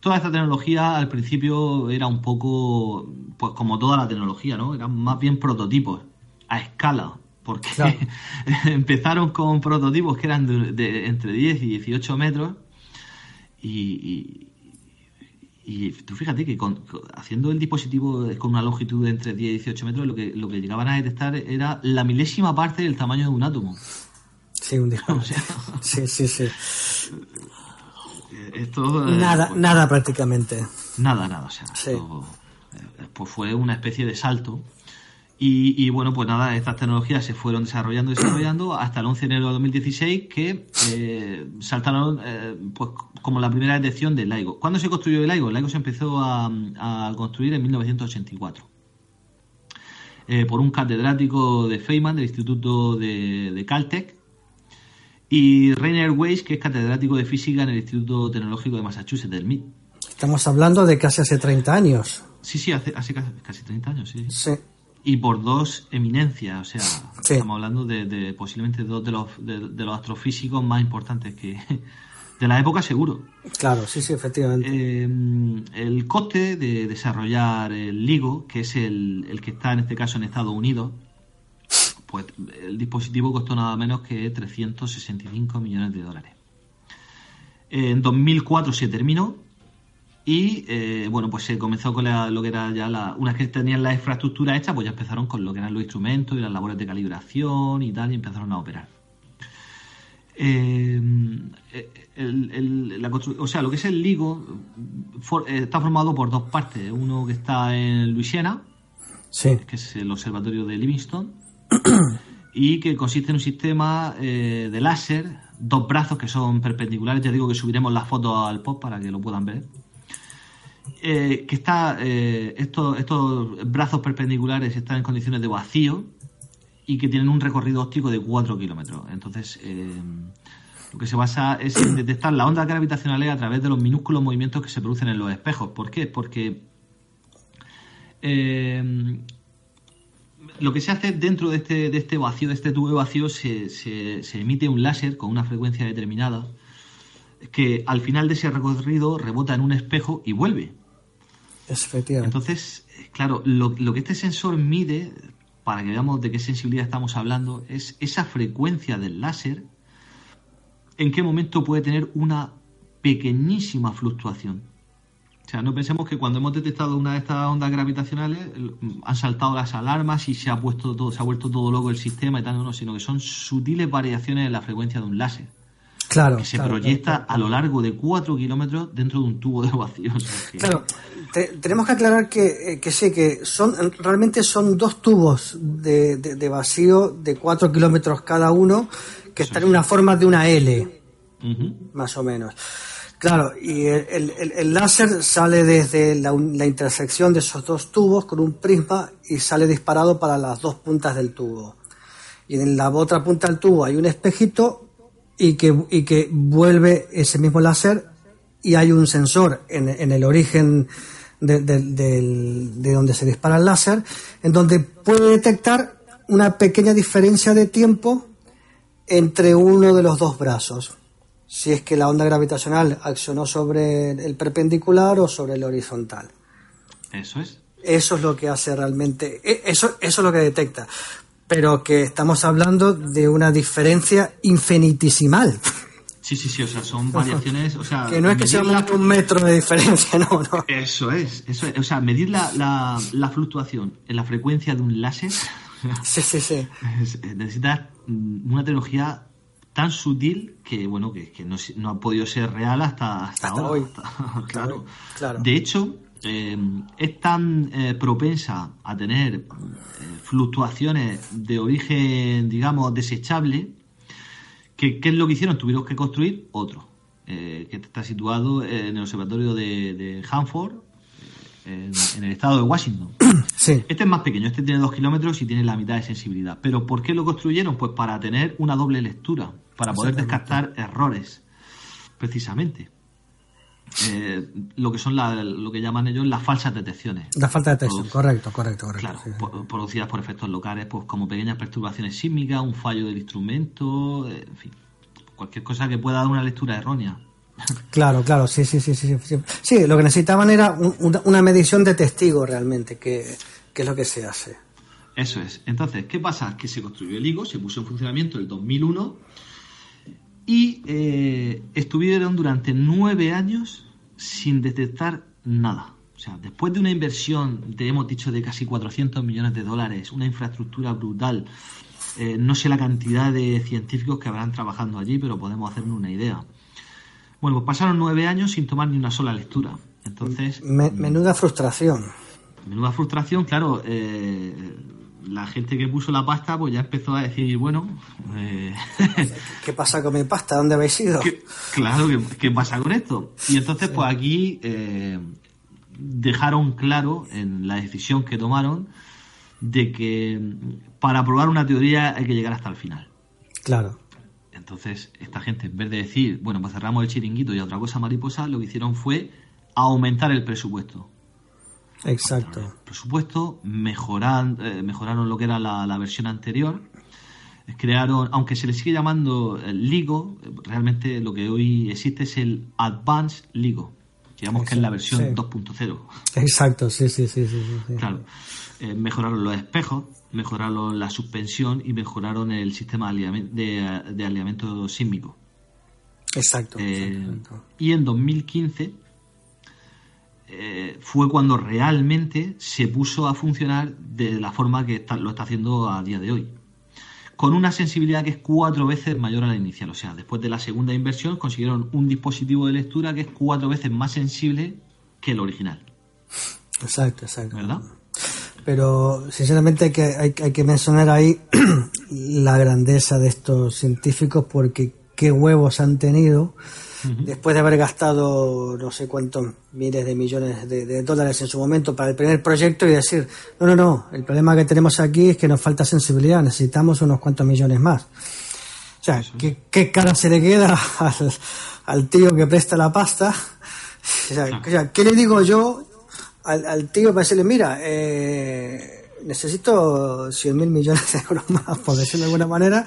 toda esta tecnología al principio era un poco, pues como toda la tecnología, ¿no? Eran más bien prototipos a escala, porque empezaron con prototipos que eran de, entre 10 y 18 metros y, y, tú fíjate que haciendo el dispositivo con una longitud de entre 10 y 18 metros lo que, lo que llegaban a detectar era la milésima parte del tamaño de un átomo. Sí, un dispositivo. sí, sí, sí. Esto, eh, nada, pues, nada prácticamente. Nada, nada. O sea, eh, pues fue una especie de salto y, bueno, pues nada, estas tecnologías se fueron desarrollando y desarrollando hasta el 11 de enero de 2016 que eh, saltaron eh, pues como la primera detección del LIGO. ¿Cuándo se construyó el LIGO? El LIGO se empezó a, construir en 1984 eh, por un catedrático de Feynman del Instituto de, Caltech y Rainer Weiss, que es catedrático de física en el Instituto Tecnológico de Massachusetts, del MIT. Estamos hablando de casi hace 30 años. Sí, sí, hace, hace casi, casi 30 años, sí. Sí y por dos eminencias, o sea, estamos hablando de, posiblemente dos de los, de, los astrofísicos más importantes que de la época seguro. Claro, sí, sí, efectivamente. Eh, el coste de desarrollar el LIGO, que es el, el que está en este caso en Estados Unidos, pues el dispositivo costó nada menos que 365 millones de dólares. En 2004 se terminó y eh, bueno, pues se comenzó con lo que era ya la. Una vez que tenían la infraestructura hecha, pues ya empezaron con lo que eran los instrumentos y las labores de calibración y tal, y empezaron a operar. Eh, o sea, lo que es el LIGO eh, está formado por dos partes. Uno que está en Luisiana, que es el observatorio de Livingston, y que consiste en un sistema de láser, dos brazos que son perpendiculares. Ya digo que subiremos la foto al post para que lo puedan ver eh, que está eh, estos, estos brazos perpendiculares están en condiciones de vacío y que tienen un recorrido óptico de 4 kilómetros. Entonces, eh, lo que se basa es en detectar las ondas gravitacionales a través de los minúsculos movimientos que se producen en los espejos. ¿Por qué? Porque lo que se hace dentro de este, de este vacío, de este tubo vacío, se, se emite un láser con una frecuencia determinada que al final de ese recorrido rebota en un espejo y vuelve. Efectivamente. Entonces, claro, lo, que este sensor mide, para que veamos de qué sensibilidad estamos hablando, es esa frecuencia del láser, en qué momento puede tener una pequeñísima fluctuación. O sea, no pensemos que cuando hemos detectado una de estas ondas gravitacionales han saltado las alarmas y se ha puesto todo, se ha vuelto todo loco el sistema y tal, no, sino que son sutiles variaciones en la frecuencia de un láser. Claro. Que se proyecta a lo largo de 4 kilómetros dentro de un tubo de vacío. Claro, tenemos que aclarar que, eh, que sí, que son realmente son dos tubos de, de, vacío de 4 kilómetros cada uno que están en una forma de una L, más o menos. Claro, y el, el, láser sale desde la, la, intersección de esos dos tubos con un prisma y sale disparado para las dos puntas del tubo. Y en la otra punta del tubo hay un espejito y que, y que vuelve ese mismo láser y hay un sensor en, en el origen de, de, de, donde se dispara el láser, en donde puede detectar una pequeña diferencia de tiempo entre uno de los dos brazos. Si es que la onda gravitacional accionó sobre el perpendicular o sobre el horizontal. Eso es. Eso es lo que hace realmente, e, eso, eso es lo que detecta. Pero que estamos hablando de una diferencia infinitesimal. Sí, sí, sí, o sea, son variaciones, o sea... Que no es que sea un metro de diferencia, no, no. Eso es, eso es, o sea, medir la, la, la fluctuación en la frecuencia de un láser... Sí, sí, sí. Necesitas una tecnología tan sutil que, bueno, que, que no, no, ha podido ser real hasta, hasta, ahora. Hoy. claro. claro. De hecho, eh, es tan eh, propensa a tener eh, fluctuaciones de origen, digamos, desechable, que ¿qué es lo que hicieron? Tuvieron que construir otro, que está situado en el observatorio de, de Hanford, en, en, el estado de Washington. Sí. Este es más pequeño, este tiene dos kilómetros y tiene la mitad de sensibilidad. Pero ¿por qué lo construyeron? Pues para tener una doble lectura, para poder descartar errores, precisamente. Eh, lo que son la, lo que llaman ellos las falsas detecciones. La falta de detección, correcto, correcto, correcto. Claro, sí, sí. producidas por efectos locales, pues como pequeñas perturbaciones sísmicas, un fallo del instrumento, eh, en fin, cualquier cosa que pueda dar una lectura errónea. Claro, claro, sí, sí, sí, sí. Sí, sí lo que necesitaban era un, una medición de testigo realmente, que, que, es lo que se hace. Eso es. Entonces, ¿qué pasa? Que se construyó el IGO, se puso en funcionamiento en el 2001 y eh, estuvieron durante nueve años sin detectar nada. O sea, después de una inversión, de, hemos dicho, de casi 400 millones de dólares, una infraestructura brutal, eh, no sé la cantidad de científicos que habrán trabajando allí, pero podemos hacernos una idea. Bueno, pues pasaron nueve años sin tomar ni una sola lectura. Entonces. Me, menuda frustración. Menuda frustración, claro. Eh, la gente que puso la pasta, pues ya empezó a decir, bueno. Eh... ¿Qué pasa con mi pasta? ¿Dónde habéis ido? ¿Qué, claro, ¿qué, ¿qué, pasa con esto? Y entonces, sí. pues aquí eh, dejaron claro en la decisión que tomaron de que para probar una teoría hay que llegar hasta el final. Claro. Entonces, esta gente, en vez de decir, bueno, pues cerramos el chiringuito y otra cosa mariposa, lo que hicieron fue aumentar el presupuesto. Exacto. El presupuesto, mejoran, eh, mejoraron lo que era la, la, versión anterior, crearon, aunque se le sigue llamando LIGO, realmente lo que hoy existe es el Advanced LIGO, digamos Exacto, que es la versión sí. 2.0. Exacto, sí, sí, sí, sí, sí. Claro. Eh, mejoraron los espejos, mejoraron la suspensión y mejoraron el sistema de, alineamiento sísmico. Exacto, eh, exacto. Y en 2015 eh, fue cuando realmente se puso a funcionar de la forma que está, lo está haciendo a día de hoy. Con una sensibilidad que es cuatro veces mayor a la inicial. O sea, después de la segunda inversión consiguieron un dispositivo de lectura que es cuatro veces más sensible que el original. Exacto, exacto. ¿Verdad? Pero sinceramente hay que, hay, hay que mencionar ahí la grandeza de estos científicos porque qué huevos han tenido uh -huh. después de haber gastado no sé cuántos miles de millones de, de, dólares en su momento para el primer proyecto y decir, no, no, no, el problema que tenemos aquí es que nos falta sensibilidad, necesitamos unos cuantos millones más. O sea, ¿qué, qué cara se le queda al, al, tío que presta la pasta? O sea, o sea ¿qué le digo yo al, al, tío para decirle, mira, eh, necesito 100 mil millones de euros más, por decirlo de alguna manera,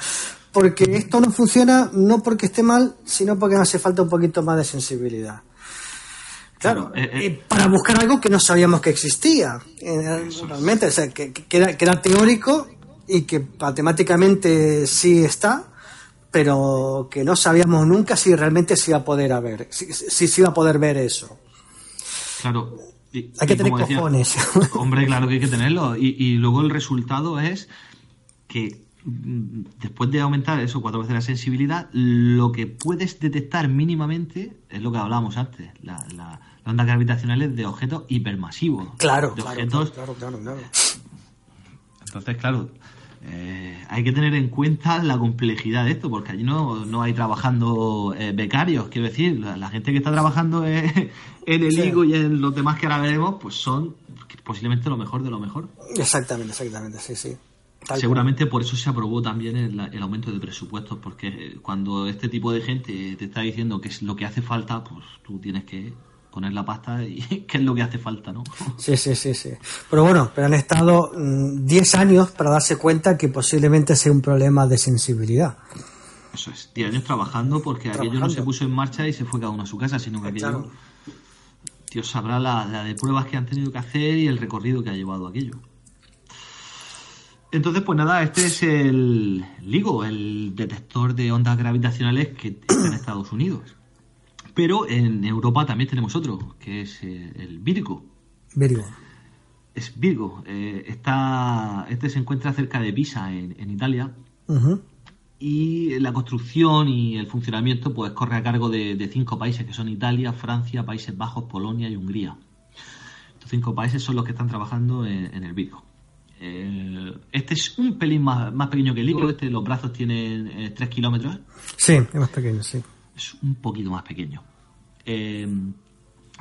porque esto no funciona no porque esté mal, sino porque me hace falta un poquito más de sensibilidad. Claro, eh, eh, para buscar algo que no sabíamos que existía, eh, realmente, o sea, que, que, era, que era teórico y que matemáticamente sí está, pero que no sabíamos nunca si realmente se iba a poder ver, si, si se iba a poder ver eso. Claro, y, hay que tener cojones. Decía, hombre, claro que hay que tenerlo. Y, y, luego el resultado es que después de aumentar eso cuatro veces la sensibilidad, lo que puedes detectar mínimamente es lo que hablábamos antes, la, la, las ondas gravitacionales de objetos hipermasivos. Claro, de claro, objetos... claro, claro, claro, Entonces, claro, eh, hay que tener en cuenta la complejidad de esto, porque allí no, no hay trabajando eh, becarios, quiero decir, la, la, gente que está trabajando en, en el sí. IGO y en los demás que ahora veremos, pues son posiblemente lo mejor de lo mejor. Exactamente, exactamente, sí, sí. Seguramente por eso se aprobó también el, aumento de presupuestos, porque cuando este tipo de gente te está diciendo que es lo que hace falta, pues tú tienes que poner la pasta y qué es lo que hace falta, ¿no? Sí, sí, sí, sí. Pero bueno, pero han estado 10 mm, años para darse cuenta que posiblemente sea un problema de sensibilidad. Eso es, 10 años trabajando porque aquello no se puso en marcha y se fue cada uno a su casa, sino que aquello... Dios sabrá la de pruebas que han tenido que hacer y el recorrido que ha llevado aquello. Entonces, pues nada, este es el LIGO, el detector de ondas gravitacionales que está en Estados Unidos. Pero en Europa también tenemos otro, que es eh, el Virgo. Virgo. Es Virgo. Eh, está, este se encuentra cerca de Pisa, en, Italia. Y la construcción y el funcionamiento pues corre a cargo de, cinco países, que son Italia, Francia, Países Bajos, Polonia y Hungría. Estos cinco países son los que están trabajando en el Virgo. Eh, este es un pelín más, pequeño que el libro, este los brazos tienen 3 eh, kilómetros. Sí, es más pequeño, sí. Es un poquito más pequeño. Eh,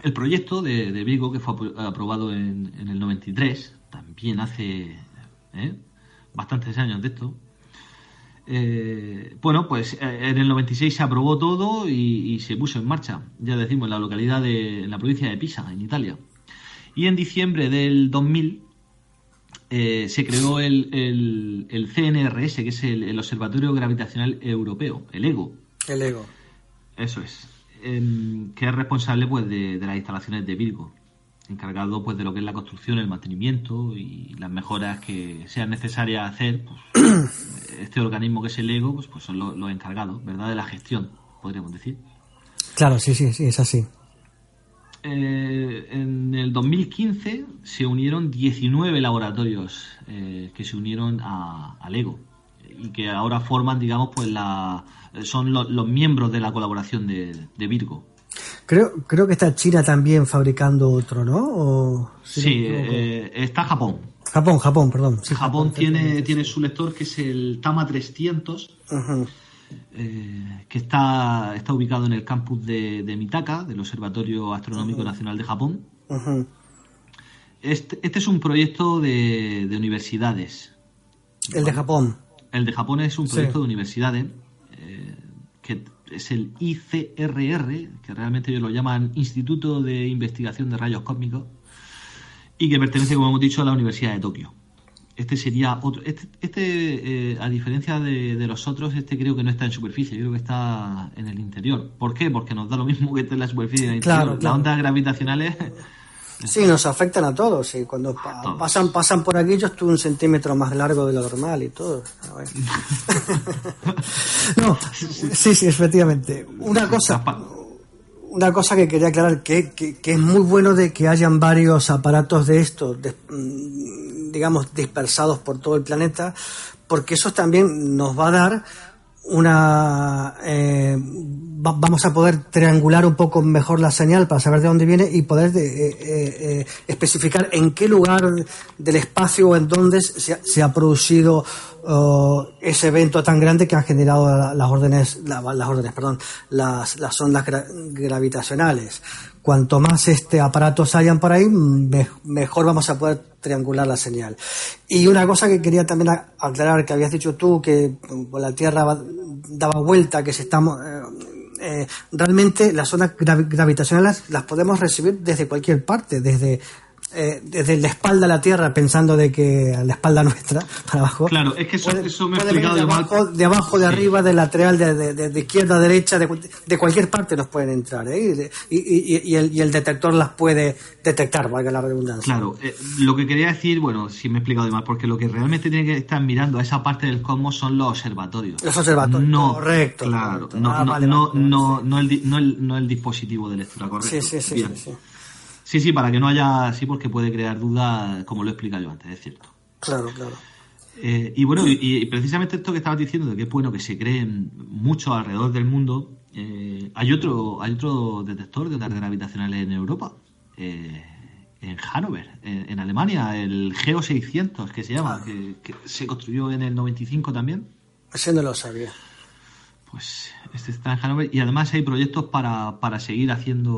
el proyecto de, de, Vigo, que fue aprobado en, el 93, también hace bastantes años de esto. bueno, pues en el 96 se aprobó todo y, y, se puso en marcha, ya decimos, en la localidad de en la provincia de Pisa, en Italia. Y en diciembre del 2000 eh, se creó el, el, CNRS, que es el, Observatorio Gravitacional Europeo, el EGO. El EGO. Eso es. Em, que es responsable pues, de, las instalaciones de Virgo. Encargado pues, de lo que es la construcción, el mantenimiento y las mejoras que sean necesarias hacer. Pues, este organismo que es el EGO, pues, pues son los, los encargados, ¿verdad? De la gestión, podríamos decir. Claro, sí, sí, sí, es así. Eh, en el 2015 se unieron 19 laboratorios eh, que se unieron a, Lego y que ahora forman, digamos, pues la, son los miembros de la colaboración de, Virgo. Creo, creo que está China también fabricando otro, ¿no? sí, eh, está Japón. Japón, Japón, perdón. Japón, tiene, tiene su lector que es el Tama 300. Eh, que está, está ubicado en el campus de, Mitaka, del Observatorio Astronómico Nacional de Japón. este, este, es un proyecto de, universidades. El de Japón. El de Japón es un proyecto de universidades, eh, que es el ICRR, que realmente ellos lo llaman Instituto de Investigación de Rayos Cósmicos, y que pertenece, como hemos dicho, a la Universidad de Tokio este sería otro. Este, este eh, a diferencia de, los otros, este creo que no está en superficie, creo que está en el interior. ¿Por qué? Porque nos da lo mismo que esté en la superficie. En el claro, interior. Las ondas gravitacionales. Sí, nos afectan a todos. Y cuando pasan pasan por aquí, yo estuve un centímetro más largo de lo normal y todo. no, sí, sí, efectivamente. Una cosa, una cosa que quería aclarar, que, que, es muy bueno de que hayan varios aparatos de estos, mm, digamos, dispersados por todo el planeta, porque eso también nos va a dar una eh, vamos a poder triangular un poco mejor la señal para saber de dónde viene y poder eh, eh, especificar en qué lugar del espacio o en dónde se, ha producido ese evento tan grande que han generado las órdenes las órdenes perdón las, las ondas gravitacionales cuanto más este aparatos hayan por ahí, mejor vamos a poder triangular la señal. Y una cosa que quería también aclarar, que habías dicho tú, que la Tierra daba vuelta, que se estamos... Eh, eh, realmente las ondas gravitacionales las podemos recibir desde cualquier parte, desde eh, desde la espalda a la tierra pensando de que a la espalda nuestra para abajo. Claro es que eso, me ha explicado de abajo, de abajo de arriba de lateral de, de, izquierda a derecha de, cualquier parte nos pueden entrar ¿eh? y, y, el, y, el, detector las puede detectar valga la redundancia. Claro eh, lo que quería decir bueno si me he explicado de mal porque lo que realmente tiene que estar mirando a esa parte del cosmos son los observatorios. Los observatorios no, correcto claro no, ah, no, no, no, no, el, no, el, no el dispositivo de lectura correcto. Sí, sí, sí, sí Sí, sí, para que no haya así, porque puede crear dudas, como lo he explicado yo antes, es cierto. Claro, claro. Eh, y bueno, y, precisamente esto que estabas diciendo, de que es bueno que se creen mucho alrededor del mundo, eh, hay otro hay otro detector de ondas gravitacionales en Europa, eh, en Hannover, en, Alemania, el Geo 600, que se llama, que, se construyó en el 95 también. Ese no lo sabía. Pues Este está en Hannover y además hay proyectos para, para seguir haciendo,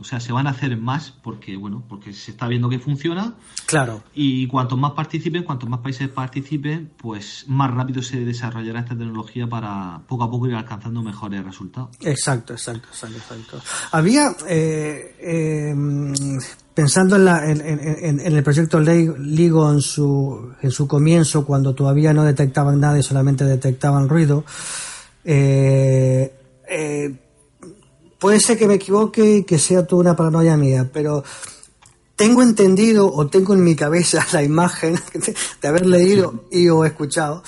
o sea, se van a hacer más porque, bueno, porque se está viendo que funciona. Claro. Y cuanto más participen, cuantos más países participen, pues más rápido se desarrollará esta tecnología para poco a poco ir alcanzando mejores resultados. Exacto, exacto, exacto. exacto. Había, eh, eh, pensando en, la, en, en, en, el proyecto LIGO en su, en su comienzo, cuando todavía no detectaban nada y solamente detectaban ruido, eh, eh, puede ser que me equivoque y que sea toda una paranoia mía, pero tengo entendido o tengo en mi cabeza la imagen de haber leído y o escuchado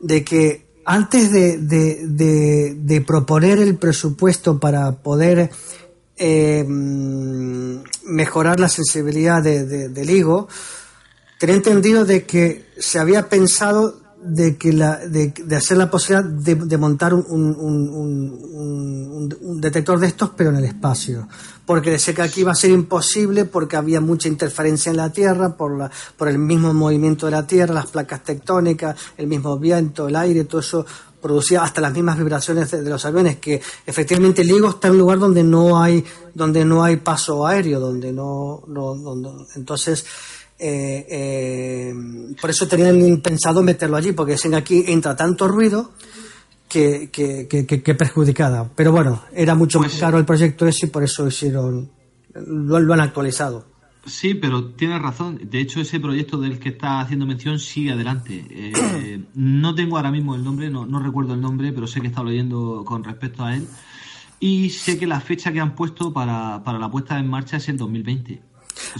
de que antes de, de, de, de proponer el presupuesto para poder eh, mejorar la sensibilidad de, del higo, tenía entendido de que se había pensado de que la, de, de hacer la posibilidad de, de montar un, un, un, un, detector de estos, pero en el espacio. Porque decía que aquí iba a ser imposible porque había mucha interferencia en la Tierra por, la, por el mismo movimiento de la Tierra, las placas tectónicas, el mismo viento, el aire, todo eso producía hasta las mismas vibraciones de, de los aviones que efectivamente LIGO está en un lugar donde no hay donde no hay paso aéreo donde no, no donde, entonces eh, eh, por eso tenían pensado meterlo allí, porque dicen aquí entra tanto ruido que, que, que, que perjudicada. Pero bueno, era mucho pues, más caro el proyecto ese y por eso hicieron, lo, lo, han actualizado. Sí, pero tienes razón. De hecho, ese proyecto del que está haciendo mención sigue adelante. Eh, no tengo ahora mismo el nombre, no, no recuerdo el nombre, pero sé que he estado leyendo con respecto a él. Y sé que la fecha que han puesto para, para la puesta en marcha es el 2020.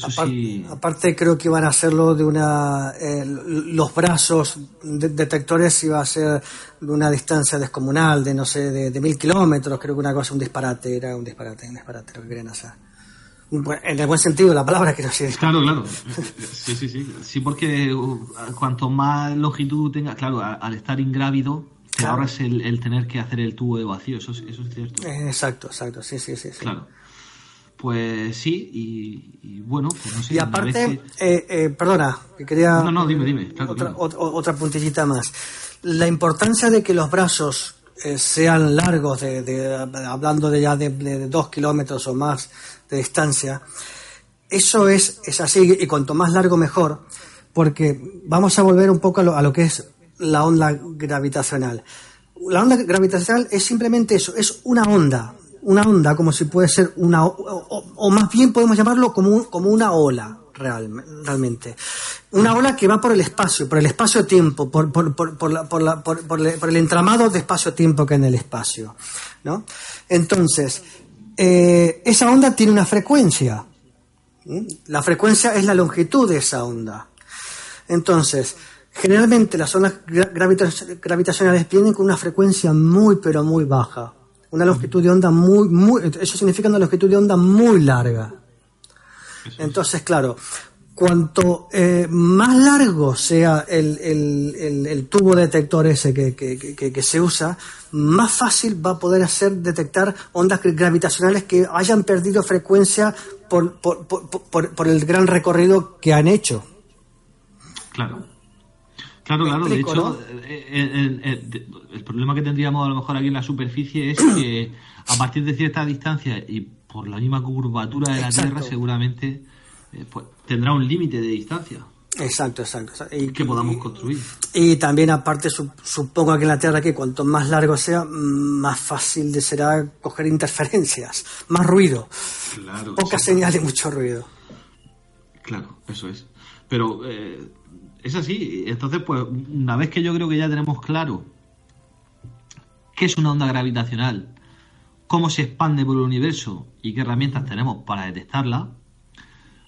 Aparte, sí. aparte, creo que iban a hacerlo de una eh, los brazos de, detectores iba a ser de una distancia descomunal de no sé de, de mil kilómetros creo que una cosa un disparate era un disparate un disparate lo que querían hacer. En el buen sentido de la palabra que no sé claro claro. Sí sí sí. Sí porque uh, cuanto más longitud tenga claro al estar ingrávido te claro. ahorras el, el, tener que hacer el tubo de vacío eso, eso es cierto. Exacto exacto. Sí sí sí, sí. claro pues sí, y, y bueno, pues no sé. Y aparte, que... eh, eh, perdona, que quería. No, no, dime, dime. Claro, otra, otra, otra, puntillita más. La importancia de que los brazos eh, sean largos, de, de, hablando de ya de, de, dos kilómetros o más de distancia, eso es, es así, y cuanto más largo mejor, porque vamos a volver un poco a lo, a lo que es la onda gravitacional. La onda gravitacional es simplemente eso, es una onda, una onda, como si puede ser una, o, más bien podemos llamarlo como, como una ola, real, realmente. Una ola que va por el espacio, por el espacio-tiempo, por, por, por, por, la, por, la, por, por el entramado de espacio-tiempo que hay en el espacio. ¿no? Entonces, eh, esa onda tiene una frecuencia. La frecuencia es la longitud de esa onda. Entonces, generalmente las ondas gravitacionales vienen con una frecuencia muy, pero muy baja una longitud de onda muy, muy, eso significa una longitud de onda muy larga. Entonces, claro, cuanto eh, más largo sea el, el, el, el, tubo detector ese que, que, que, que, se usa, más fácil va a poder hacer detectar ondas gravitacionales que hayan perdido frecuencia por, por, por, por, por el gran recorrido que han hecho. Claro. Claro, claro. de hecho, ¿no? Eh, el, el, el, problema que tendríamos a lo mejor aquí en la superficie es que a partir de cierta distancia y por la misma curvatura de la Exacto. Tierra, seguramente eh, pues, tendrá un límite de distancia. Exacto, exacto. Y, que podamos construir. Y, y también, aparte, su, supongo que en la Tierra, que cuanto más largo sea, más fácil de será coger interferencias, más ruido. Claro. Poca señal y mucho ruido. Claro, eso es. Pero. Eh, es así. Entonces, pues, una vez que yo creo que ya tenemos claro qué es una onda gravitacional, cómo se expande por el universo y qué herramientas tenemos para detectarla,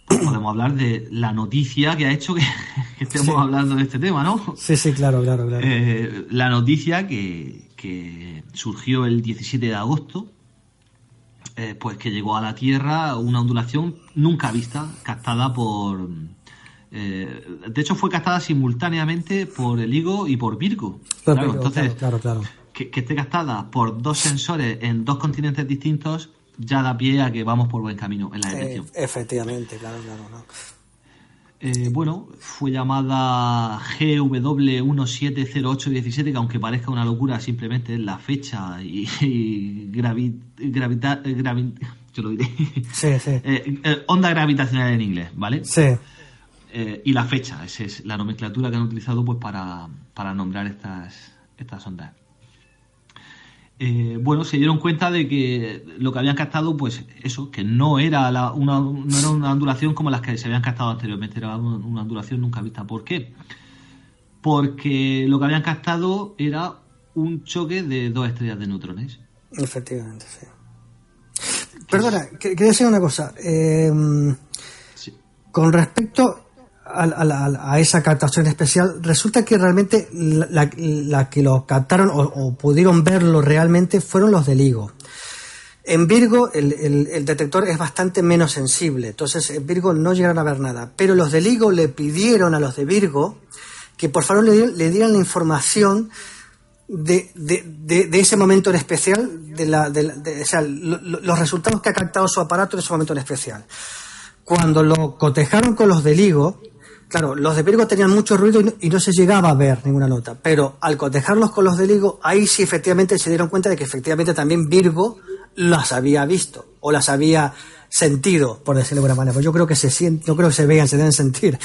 pues podemos hablar de la noticia que ha hecho que, que estemos sí. hablando de este tema, ¿no? Sí, sí, claro, claro, claro. Eh, la noticia que, que, surgió el 17 de agosto, eh, pues que llegó a la Tierra una ondulación nunca vista, captada por eh, de hecho, fue captada simultáneamente por el Higo y por Virgo. Claro, claro entonces, claro, claro, que, que, esté captada por dos sensores en dos continentes distintos ya da pie a que vamos por buen camino en la detección. Eh, efectivamente, claro, claro. eh, bueno, fue llamada GW170817, que aunque parezca una locura, simplemente es la fecha y, y gravitar, yo lo diré. Sí, sí. Eh, eh, onda gravitacional en inglés, ¿vale? Sí. Y la fecha, esa es la nomenclatura que han utilizado pues para, para nombrar estas, estas ondas. Eh, bueno, se dieron cuenta de que lo que habían captado, pues eso, que no era, una, no era una ondulación como las que se habían captado anteriormente, era una ondulación nunca vista. ¿Por qué? Porque lo que habían captado era un choque de dos estrellas de neutrones. Efectivamente, sí. Perdona, quería decir una cosa. Eh, con respecto a, esa captación especial, resulta que realmente la, que lo captaron o, pudieron verlo realmente fueron los de LIGO. En Virgo el, detector es bastante menos sensible, entonces en Virgo no llegaron a ver nada, pero los de LIGO le pidieron a los de Virgo que por favor le, dieran la información de, ese momento en especial, de, la, o sea, los resultados que ha captado su aparato en ese momento en especial. Cuando lo cotejaron con los de LIGO, Claro, los de Virgo tenían mucho ruido y no, se llegaba a ver ninguna nota, pero al cotejarlos con los de Ligo, ahí sí efectivamente se dieron cuenta de que efectivamente también Virgo las había visto o las había sentido, por decirlo de alguna manera. Pues yo creo que se sienten, yo creo que se vean, se deben sentir.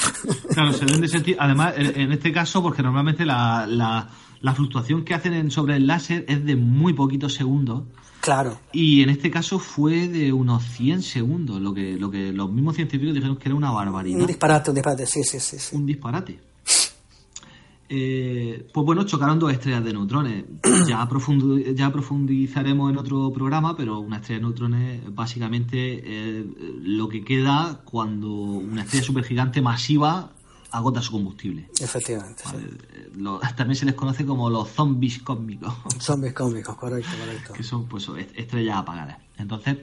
Claro, se deben de sentir. Además, en este caso, porque normalmente la, la, fluctuación que hacen sobre el láser es de muy poquitos segundos. Claro. Y en este caso fue de unos 100 segundos, lo que, lo que los mismos científicos dijeron que era una barbaridad. Un disparate, un disparate, sí, sí, sí. Un disparate. Eh, pues bueno, chocaron dos estrellas de neutrones. Ya, ya profundizaremos en otro programa, pero una estrella de neutrones básicamente lo que queda cuando una estrella supergigante masiva agota su combustible. Efectivamente. también se les conoce como los zombies cósmicos. Zombies cósmicos, correcto, correcto. Que son pues estrellas apagadas. Entonces,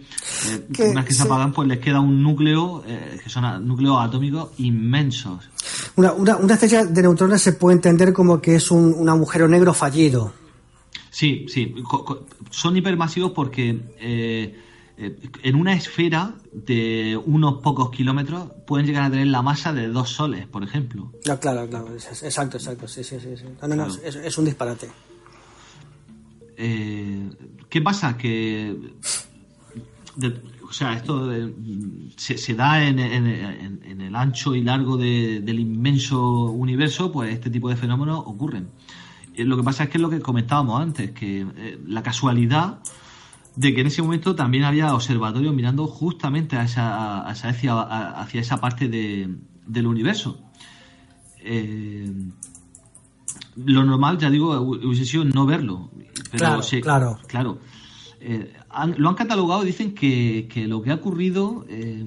eh, una vez que se apagan, pues les queda un núcleo, eh, que son núcleos atómicos inmensos. Una, una, una, estrella de neutrones se puede entender como que es un, un agujero negro fallido. Sí, sí. Son hipermasivos porque eh, eh, en una esfera de unos pocos kilómetros pueden llegar a tener la masa de dos soles, por ejemplo. claro, claro, exacto, exacto, sí, sí, sí. es, un disparate. Eh, ¿Qué pasa? Que. o sea, esto se, da en, el ancho y largo del inmenso universo, pues este tipo de fenómenos ocurren. Eh, lo que pasa es que es lo que comentábamos antes, que la casualidad de que en ese momento también había observatorios mirando justamente a esa, hacia, esa parte del universo. Eh, lo normal, ya digo, hubiese sido no verlo. Pero claro, claro. Eh, lo han catalogado y dicen que, lo que ha ocurrido eh,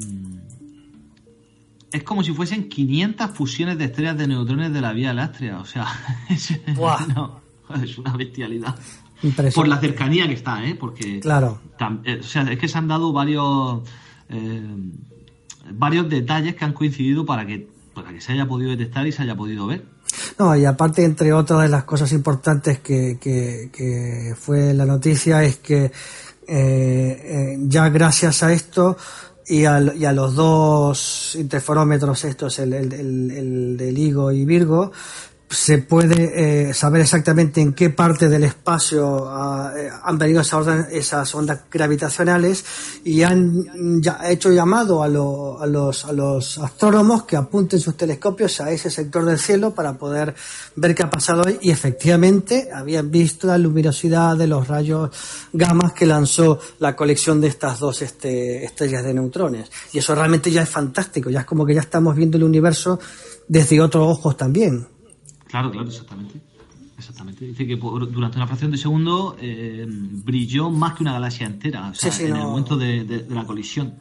es como si fuesen 500 fusiones de estrellas de neutrones de la Vía Láctea. O sea, es, es una bestialidad. Por la cercanía que está, ¿eh? Porque. Claro. Eh, o sea, es que se han dado varios. Eh, varios detalles que han coincidido para que, para que se haya podido detectar y se haya podido ver. No, y aparte, entre otras de las cosas importantes que, que, fue la noticia, es que eh, ya gracias a esto y a, y a los dos interferómetros estos, el, el, el, el de LIGO y Virgo, se puede eh, saber exactamente en qué parte del espacio eh, han venido esas, ondas gravitacionales y han hecho llamado a, los, a los astrónomos que apunten sus telescopios a ese sector del cielo para poder ver qué ha pasado hoy. Y efectivamente habían visto la luminosidad de los rayos gamma que lanzó la colección de estas dos este, estrellas de neutrones. Y eso realmente ya es fantástico ya es como que ya estamos viendo el universo desde otros ojos también Claro, claro, exactamente. Exactamente. Dice que durante una fracción de segundo eh, brilló más que una galaxia entera, o sea, en el momento de, la colisión.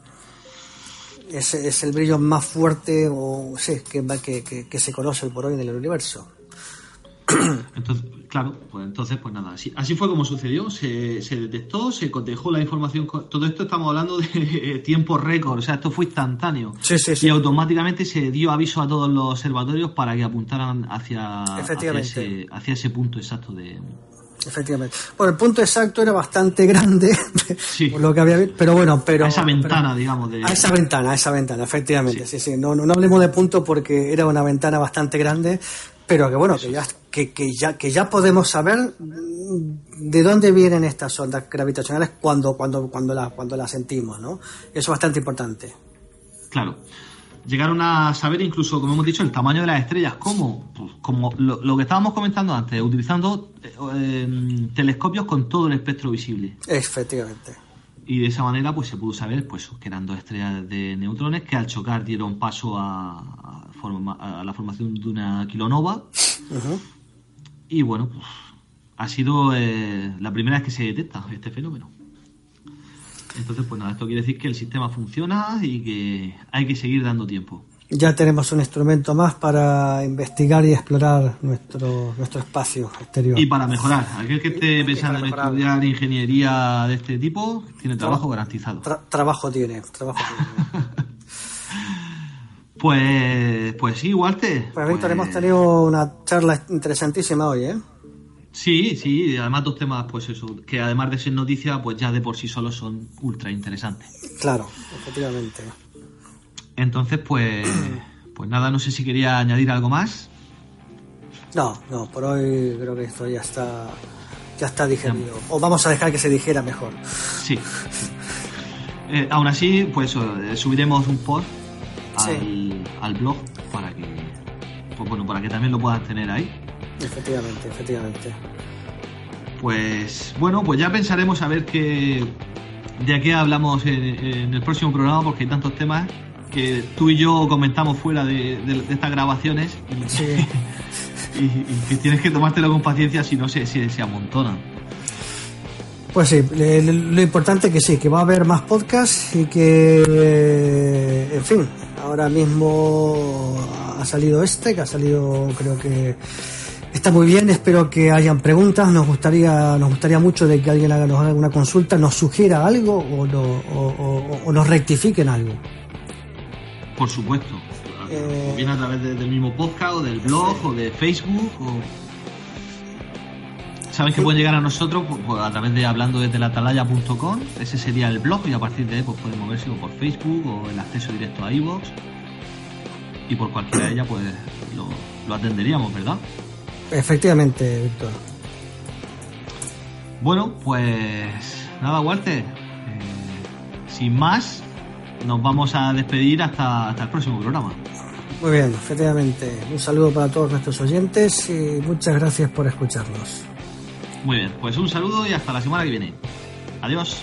Es, es, el brillo más fuerte o, sí, que, que, que, se conoce por hoy en el universo. Entonces, claro, pues entonces, pues nada, así, así fue como sucedió, se, se, detectó, se cotejó la información, todo esto estamos hablando de tiempo récord, o sea, esto fue instantáneo. Sí, sí, sí. Y automáticamente se dio aviso a todos los observatorios para que apuntaran hacia, hacia, ese, hacia ese punto exacto de, Efectivamente. Bueno, el punto exacto era bastante grande, Sí. por lo que había pero bueno, pero... a esa pero- ventana, digamos. De... A esa ventana, a esa ventana, efectivamente. Sí, sí. No, no, no hablemos de punto porque era una ventana bastante grande, pero que bueno, que ya, que, que ya, que ya podemos saber mm, de dónde vienen estas ondas gravitacionales cuando, cuando, cuando las, cuando las sentimos, ¿no? Eso es bastante importante. Claro. Llegaron a saber incluso, como hemos dicho, el tamaño de las estrellas. ¿Cómo? Pues como lo, lo que estábamos comentando antes, utilizando eh, eh, telescopios con todo el espectro visible. Efectivamente. Y de esa manera pues se pudo saber pues, que eran dos estrellas de neutrones que al chocar dieron paso a, a forma- a la formación de una kilonova. Y bueno, pues, ha sido eh, la primera vez que se detecta este fenómeno. Entonces, pues nada, esto quiere decir que el sistema funciona y que hay que seguir dando tiempo. Ya tenemos un instrumento más para investigar y explorar nuestro, nuestro espacio exterior. Y para mejorar, aquel que esté pensando en estudiar ingeniería de este tipo, tiene trabajo garantizado. Tra- trabajo tiene, trabajo tiene. Pues, pues sí, Walter. Pues Víctor, pues- hemos tenido una charla interesantísima hoy, ¿eh? Sí, sí, además dos temas, pues eso, que además de ser noticia, pues ya de por sí solos son ultra interesantes. Claro, efectivamente. Entonces, pues, pues nada, no sé si quería añadir algo más. No, no, por hoy creo que esto ya está ya está digerido. O vamos a dejar que se dijera mejor. Sí. Eh, aún así, pues eh, subiremos un post al, Sí. al blog para que, pues bueno, para que también lo puedan tener ahí. Efectivamente, efectivamente. Pues bueno, pues ya pensaremos a ver qué de qué hablamos en, en el próximo programa, porque hay tantos temas que tú y yo comentamos fuera de, de- de estas grabaciones y, Sí, y- y que tienes que tomártelo con paciencia si no se, se, se amontonan. pues sí, lo importante que sí, que va a haber más podcasts y que, en fin, ahora mismo ha salido este, que ha salido creo que está muy bien, espero que hayan preguntas, nos gustaría, nos gustaría mucho de que alguien haga, nos haga una consulta, nos sugiera algo o, no- o- o- o nos rectifiquen algo. Por supuesto. Eh, O bien a través de- del mismo podcast o del blog o de Facebook o... Saben que pueden llegar a nosotros pues, pues, a través de hablando desde la atalaya.com, ese sería el blog y a partir de ahí pues pueden moverse o por Facebook o el acceso directo a iVoox y por cualquiera de ellas pues lo, lo atenderíamos, ¿verdad? Efectivamente, Víctor. Bueno, pues nada, Walter. eh, sin más, nos vamos a despedir hasta, hasta el próximo programa. Muy bien, efectivamente. Un saludo para todos nuestros oyentes y muchas gracias por escucharnos. Muy bien, pues un saludo y hasta la semana que viene. Adiós.